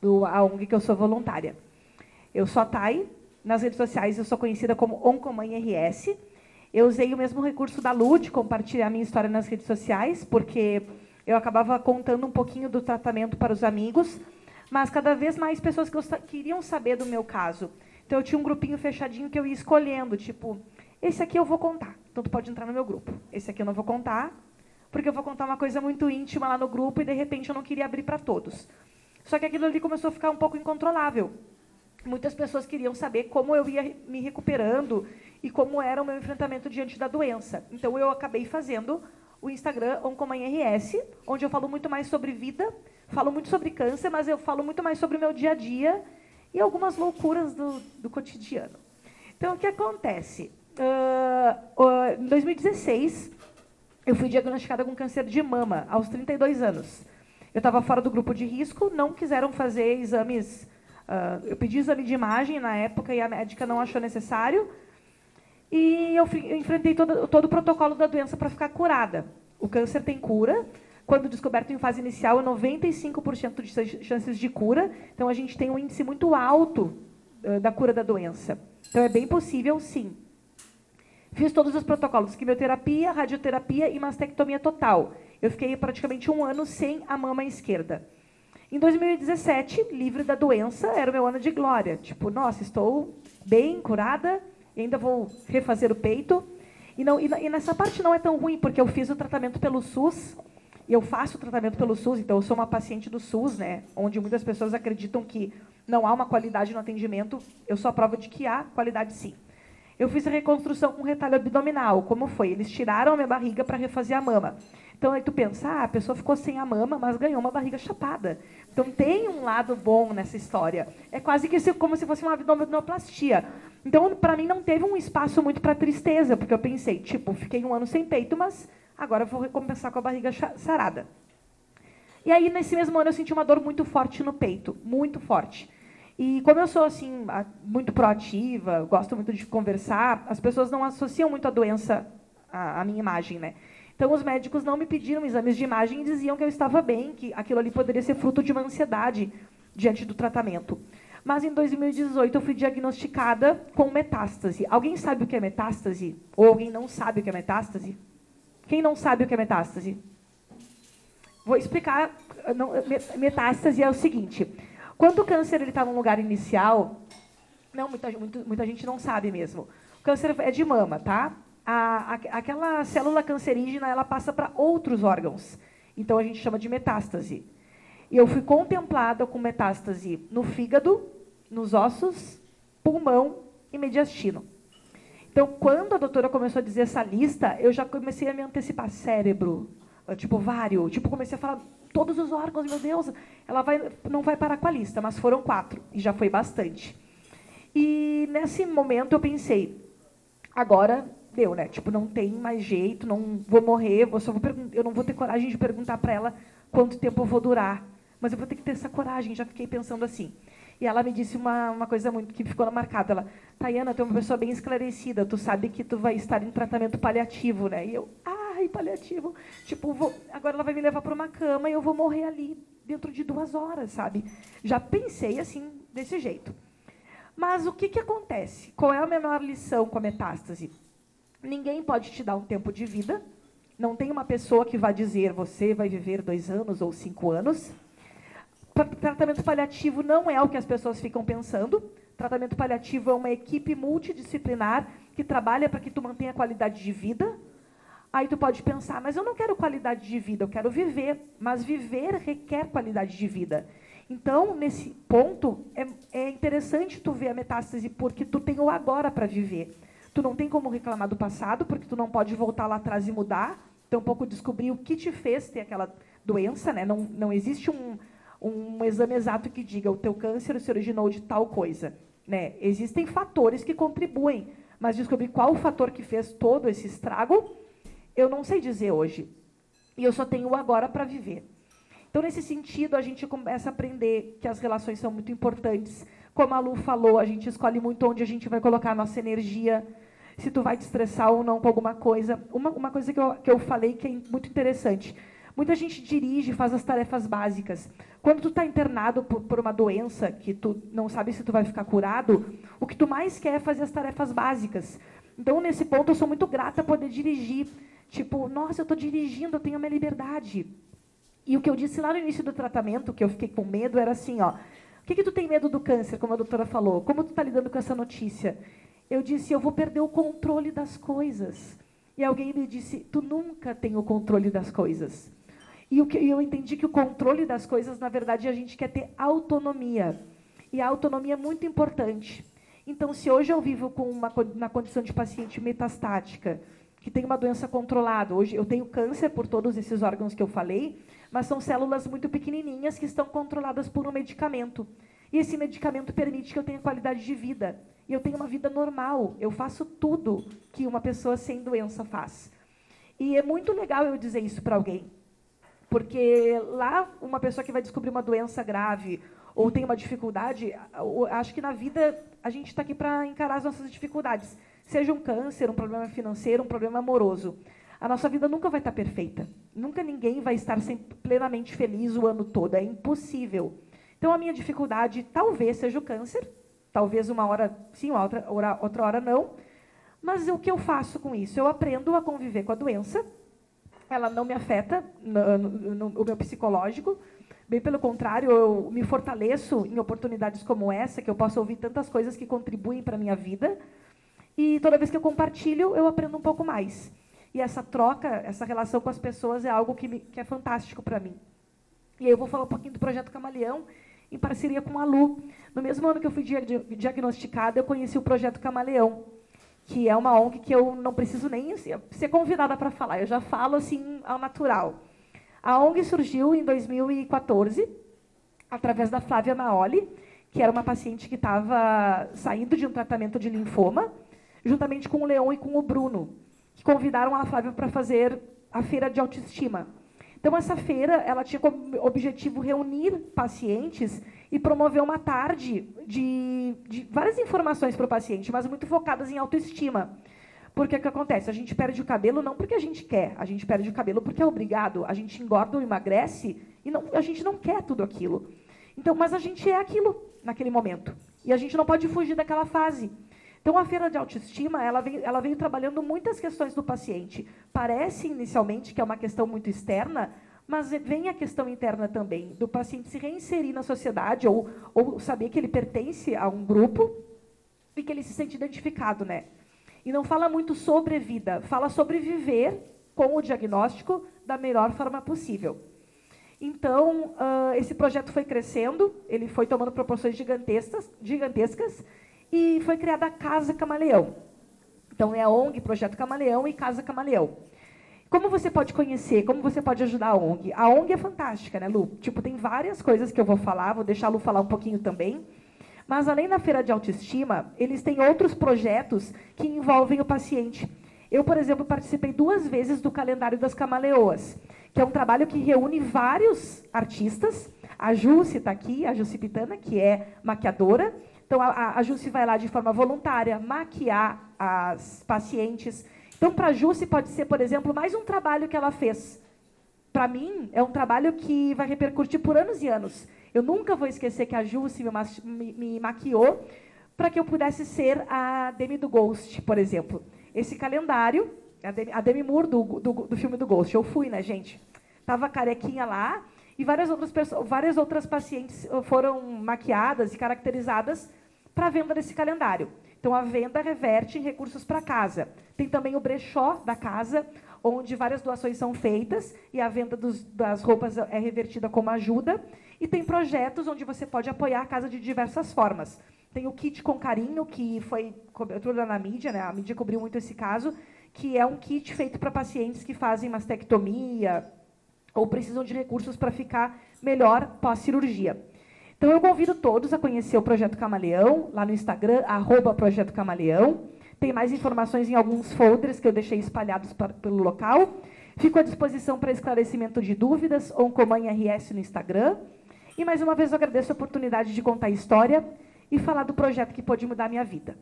do, a ONG que eu sou voluntária. Eu sou a Thay, nas redes sociais eu sou conhecida como Oncomãe RS. Eu usei o mesmo recurso da Lu compartilhar a minha história nas redes sociais, porque eu acabava contando um pouquinho do tratamento para os amigos, mas cada vez mais pessoas queriam saber do meu caso. Então eu tinha um grupinho fechadinho que eu ia escolhendo, tipo, esse aqui eu vou contar, então tu pode entrar no meu grupo. Esse aqui eu não vou contar, porque eu vou contar uma coisa muito íntima lá no grupo e de repente eu não queria abrir para todos. Só que aquilo ali começou a ficar um pouco incontrolável muitas pessoas queriam saber como eu ia me recuperando e como era o meu enfrentamento diante da doença. Então eu acabei fazendo o Instagram Oncomãe RS, onde eu falo muito mais sobre vida, falo muito sobre câncer, mas eu falo muito mais sobre o meu dia a dia e algumas loucuras do, do cotidiano. Então, o que acontece? Uh, uh, em 2016, eu fui diagnosticada com câncer de mama, aos 32 anos. Eu estava fora do grupo de risco, não quiseram fazer exames Uh, eu pedi exame de imagem na época e a médica não achou necessário. E eu, enfrentei todo, todo o protocolo da doença para ficar curada. O câncer tem cura. Quando descoberto em fase inicial, é 95% de chances de cura. Então, a gente tem um índice muito alto uh, da cura da doença. Então, é bem possível, sim. Fiz todos os protocolos: quimioterapia, radioterapia e mastectomia total. Eu fiquei praticamente um ano sem a mama esquerda. Em 2017, livre da doença, era o meu ano de glória. Tipo, nossa, estou bem curada, ainda vou refazer o peito. E, não, e, nessa parte não é tão ruim, porque eu fiz o tratamento pelo SUS, e eu faço o tratamento pelo SUS, então eu sou uma paciente do SUS, né, onde muitas pessoas acreditam que não há uma qualidade no atendimento. Eu sou a prova de que há qualidade sim. Eu fiz a reconstrução com retalho abdominal. Como foi? Eles tiraram a minha barriga para refazer a mama. Então aí tu pensa, ah, a pessoa ficou sem a mama, mas ganhou uma barriga chapada. Então tem um lado bom nessa história. É quase que como se fosse uma abdominoplastia. Então, para mim, não teve um espaço muito para tristeza, porque eu pensei, tipo, fiquei um ano sem peito, mas agora vou recompensar com a barriga sarada. E aí, nesse mesmo ano, eu senti uma dor muito forte no peito, muito forte. E como eu sou assim muito proativa, gosto muito de conversar, as pessoas não associam muito a doença à, minha imagem, né? Então os médicos não me pediram exames de imagem e diziam que eu estava bem, que aquilo ali poderia ser fruto de uma ansiedade diante do tratamento. Mas em 2018 eu fui diagnosticada com metástase. Alguém sabe o que é metástase? Ou alguém não sabe o que é metástase? Quem não sabe o que é metástase? Vou explicar. Metástase é o seguinte: quando o câncer está num lugar inicial, não, muita, muita, muita gente não sabe mesmo. O câncer é de mama, tá? A, a, aquela célula cancerígena ela passa para outros órgãos. Então a gente chama de metástase. E eu fui contemplada com metástase no fígado, nos ossos, pulmão e mediastino. Então, quando a doutora começou a dizer essa lista, eu já comecei a me antecipar cérebro, tipo vário, tipo comecei a falar todos os órgãos, meu Deus, ela vai, não vai parar com a lista, mas foram quatro, e já foi bastante. E nesse momento eu pensei, agora deu, né? Tipo, não tem mais jeito, não vou morrer, vou só vou eu não vou ter coragem de perguntar para ela quanto tempo eu vou durar, mas eu vou ter que ter essa coragem, já fiquei pensando assim. E ela me disse uma, uma coisa muito que ficou marcada. Ela, Tayana, tu é uma pessoa bem esclarecida, tu sabe que tu vai estar em tratamento paliativo, né? E eu, ah, ai, paliativo. Tipo, vou, agora ela vai me levar para uma cama e eu vou morrer ali. dentro de duas horas, sabe? Já pensei assim, desse jeito. Mas o que, que acontece? Qual é a menor lição com a metástase? Ninguém pode te dar um tempo de vida. Não tem uma pessoa que vai dizer você vai viver dois anos ou cinco anos. Tratamento paliativo não é o que as pessoas ficam pensando. Tratamento paliativo é uma equipe multidisciplinar que trabalha para que tu mantenha a qualidade de vida. Aí tu pode pensar, mas eu não quero qualidade de vida, eu quero viver. Mas viver requer qualidade de vida. Então, nesse ponto, é, é interessante tu ver a metástase porque tu tem o agora para viver. Tu não tem como reclamar do passado, porque tu não pode voltar lá atrás e mudar. Então, um pouco descobrir o que te fez ter aquela doença. Né? Não, não existe um, um exame exato que diga o teu câncer se originou de tal coisa. Né? Existem fatores que contribuem, mas descobrir qual o fator que fez todo esse estrago, eu não sei dizer hoje. E eu só tenho agora para viver. Então, nesse sentido, a gente começa a aprender que as relações são muito importantes. Como a Lu falou, a gente escolhe muito onde a gente vai colocar a nossa energia, se tu vai te estressar ou não com alguma coisa. Uma, uma coisa que eu, que eu falei que é muito interessante. Muita gente dirige, faz as tarefas básicas. Quando tu está internado por, por, uma doença que tu não sabe se tu vai ficar curado, o que tu mais quer é fazer as tarefas básicas. Então, nesse ponto, eu sou muito grata poder dirigir. Tipo, nossa, eu estou dirigindo, eu tenho a minha liberdade. E o que eu disse lá no início do tratamento, que eu fiquei com medo, era assim, ó. O que, que tu tem medo do câncer, como a doutora falou? Como tu está lidando com essa notícia? Eu disse, eu vou perder o controle das coisas. E alguém me disse, tu nunca tem o controle das coisas. E o que eu entendi que o controle das coisas, na verdade, a gente quer ter autonomia. E a autonomia é muito importante. Então, se hoje eu vivo com uma, na condição de paciente metastática, que tem uma doença controlada, hoje eu tenho câncer por todos esses órgãos que eu falei, mas são células muito pequenininhas que estão controladas por um medicamento. E esse medicamento permite que eu tenha qualidade de vida. E eu tenho uma vida normal. Eu faço tudo que uma pessoa sem doença faz. E é muito legal eu dizer isso para alguém. Porque lá, uma pessoa que vai descobrir uma doença grave ou tem uma dificuldade, acho que na vida a gente está aqui para encarar as nossas dificuldades. Seja um câncer, um problema financeiro, um problema amoroso. A nossa vida nunca vai estar perfeita. Nunca ninguém vai estar plenamente feliz o ano todo. É impossível. Então, a minha dificuldade talvez seja o câncer. Talvez uma hora sim, outra hora, outra hora não. Mas o que eu faço com isso? Eu aprendo a conviver com a doença. Ela não me afeta no, no, no, meu psicológico. Bem pelo contrário, eu me fortaleço em oportunidades como essa, que eu posso ouvir tantas coisas que contribuem para a minha vida. E toda vez que eu compartilho, eu aprendo um pouco mais. E essa troca, essa relação com as pessoas é algo que, me, que é fantástico para mim. E aí eu vou falar um pouquinho do Projeto Camaleão, em parceria com a Lu. No mesmo ano que eu fui diagnosticada, eu conheci o Projeto Camaleão, que é uma ONG que eu não preciso nem ser convidada para falar, eu já falo assim ao natural. A ONG surgiu em 2014, através da Flávia Maoli, que era uma paciente que estava saindo de um tratamento de linfoma, juntamente com o Leão e com o Bruno que convidaram a Flávia para fazer a feira de autoestima. Então essa feira, ela tinha como objetivo reunir pacientes e promover uma tarde de, de várias informações para o paciente, mas muito focadas em autoestima. Porque o que acontece? A gente perde o cabelo não porque a gente quer, a gente perde o cabelo porque é obrigado. A gente engorda ou emagrece e não, a gente não quer tudo aquilo. Então, mas a gente é aquilo naquele momento. E a gente não pode fugir daquela fase. Então, a feira de autoestima, ela vem, ela vem trabalhando muitas questões do paciente. Parece, inicialmente, que é uma questão muito externa, mas vem a questão interna também, do paciente se reinserir na sociedade ou, ou saber que ele pertence a um grupo e que ele se sente identificado, né? E não fala muito sobre vida, fala sobre viver com o diagnóstico da melhor forma possível. Então, uh, esse projeto foi crescendo, ele foi tomando proporções gigantescas, gigantescas e foi criada a Casa Camaleão. Então, é a ONG Projeto Camaleão e Casa Camaleão. Como você pode conhecer, como você pode ajudar a ONG? A ONG é fantástica, né, Lu? Tipo, tem várias coisas que eu vou falar, vou deixar a Lu falar um pouquinho também. Mas, além da Feira de Autoestima, eles têm outros projetos que envolvem o paciente. Eu, por exemplo, participei duas vezes do Calendário das Camaleoas, que é um trabalho que reúne vários artistas. A Jussi está aqui, a Jussi Pitana, que é maquiadora, então, a, a Jusce vai lá de forma voluntária maquiar as pacientes. Então, para a Jusce pode ser, por exemplo, mais um trabalho que ela fez. para mim, é um trabalho que vai repercutir por anos e anos. Eu nunca vou esquecer que a Jussi me, me, me maquiou para que eu pudesse ser a Demi do Ghost, por exemplo. Esse calendário, a Demi, a Demi Moore do, do, do filme do Ghost, eu fui, né, gente? Tava carequinha lá e várias outras, pessoas, várias outras pacientes foram maquiadas e caracterizadas para a venda desse calendário. Então, a venda reverte em recursos para casa. Tem também o brechó da casa, onde várias doações são feitas e a venda dos, das roupas é revertida como ajuda. E tem projetos onde você pode apoiar a casa de diversas formas. Tem o kit com carinho, que foi cobertura na mídia, né? a mídia cobriu muito esse caso, que é um kit feito para pacientes que fazem mastectomia ou precisam de recursos para ficar melhor pós-cirurgia. Então, eu convido todos a conhecer o Projeto Camaleão, lá no Instagram, arroba Projeto Camaleão. Tem mais informações em alguns folders que eu deixei espalhados pelo local. Fico à disposição para esclarecimento de dúvidas, ou Oncoman RS no Instagram. E mais uma vez eu agradeço a oportunidade de contar a história e falar do projeto que pôde mudar a minha vida.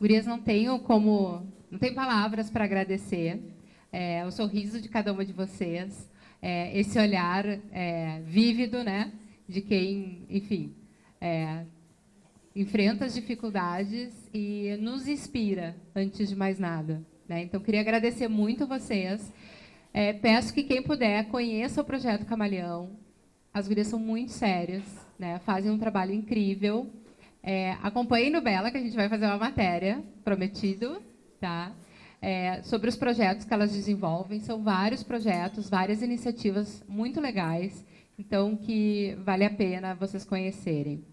Gurias, não tenho como, não tenho palavras para agradecer é, o sorriso de cada uma de vocês, é, esse olhar é, vívido, né, de quem, enfim, é, enfrenta as dificuldades e nos inspira antes de mais nada. Né? Então, queria agradecer muito vocês. É, peço que quem puder conheça o projeto Camaleão. As gurias são muito sérias, né? fazem um trabalho incrível. É, acompanhem no Bela, que a gente vai fazer uma matéria, prometido, tá? é, sobre os projetos que elas desenvolvem. São vários projetos, várias iniciativas muito legais, então que vale a pena vocês conhecerem.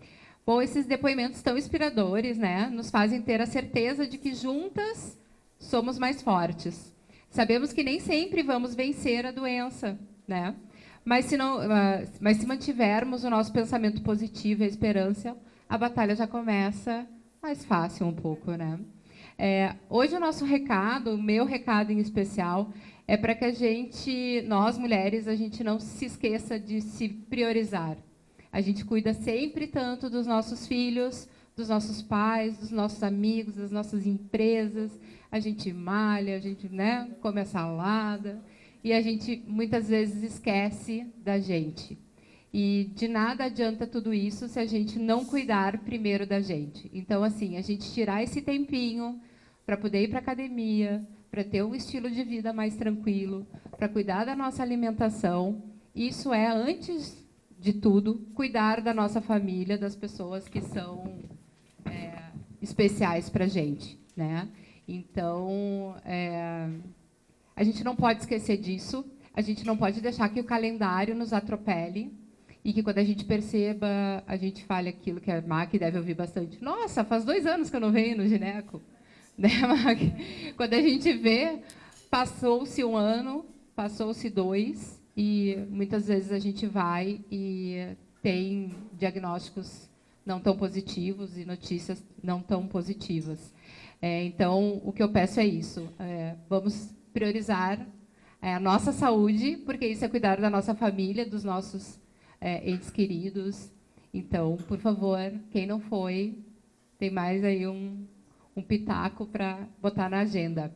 Bom, esses depoimentos tão inspiradores, né, nos fazem ter a certeza de que juntas somos mais fortes. Sabemos que nem sempre vamos vencer a doença, né? Mas se não, uh, mas se mantivermos o nosso pensamento positivo e a esperança, a batalha já começa mais fácil um pouco, né? É, hoje o nosso recado, o meu recado em especial, é para que a gente, nós mulheres, a gente não se esqueça de se priorizar. A gente cuida sempre tanto dos nossos filhos, dos nossos pais, dos nossos amigos, das nossas empresas. A gente malha, a gente né, come a salada e a gente muitas vezes esquece da gente. E de nada adianta tudo isso se a gente não cuidar primeiro da gente. Então, assim, a gente tirar esse tempinho para poder ir para a academia, para ter um estilo de vida mais tranquilo, para cuidar da nossa alimentação. Isso é, antes de tudo, cuidar da nossa família, das pessoas que são é, especiais para a gente. Né? Então, é, a gente não pode esquecer disso. A gente não pode deixar que o calendário nos atropele e que quando a gente perceba, a gente fale aquilo que a Mac deve ouvir bastante. Nossa, faz dois anos que eu não venho no gineco. Né, Mac? Quando a gente vê, passou-se um ano, passou-se dois, e muitas vezes a gente vai e tem diagnósticos não tão positivos e notícias não tão positivas. É, então, o que eu peço é isso: é, vamos priorizar é, a nossa saúde, porque isso é cuidar da nossa família, dos nossos é, entes queridos. Então, por favor, quem não foi, tem mais aí um, um pitaco para botar na agenda.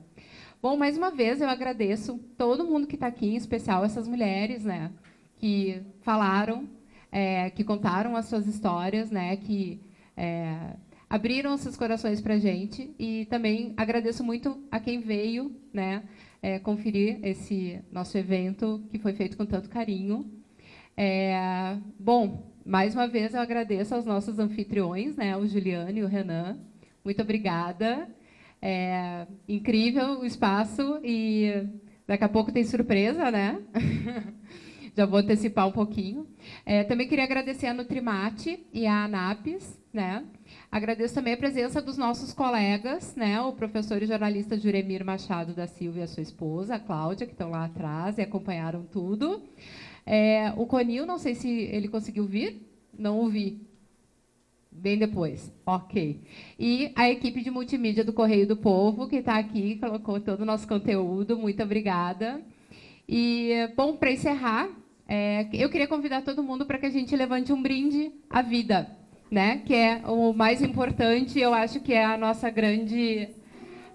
Bom, mais uma vez eu agradeço todo mundo que está aqui, em especial essas mulheres, né, que falaram, é, que contaram as suas histórias, né, que é, abriram seus corações para a gente. E também agradeço muito a quem veio, né, é, conferir esse nosso evento que foi feito com tanto carinho. É, bom, mais uma vez eu agradeço aos nossos anfitriões, né, o Juliano e o Renan. Muito obrigada. É, incrível o espaço e daqui a pouco tem surpresa, né? Já vou antecipar um pouquinho. É, também queria agradecer a Nutrimate e a Anapes, né? Agradeço também a presença dos nossos colegas, né? O professor e jornalista Juremir Machado da Silva e a sua esposa, a Cláudia, que estão lá atrás e acompanharam tudo. É, o Conil, não sei se ele conseguiu vir. Não ouvi. Bem depois. Ok. E a equipe de multimídia do Correio do Povo, que está aqui, colocou todo o nosso conteúdo. Muito obrigada. E, bom, para encerrar, é, eu queria convidar todo mundo para que a gente levante um brinde à vida, né? que é o mais importante, eu acho que é a nossa grande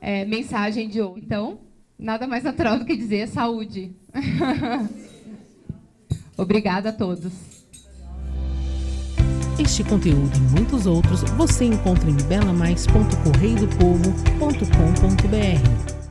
é, mensagem de hoje. Então, nada mais natural do que dizer saúde. Obrigada a todos. Este conteúdo e muitos outros você encontra em belamais.correidopovo.com.br.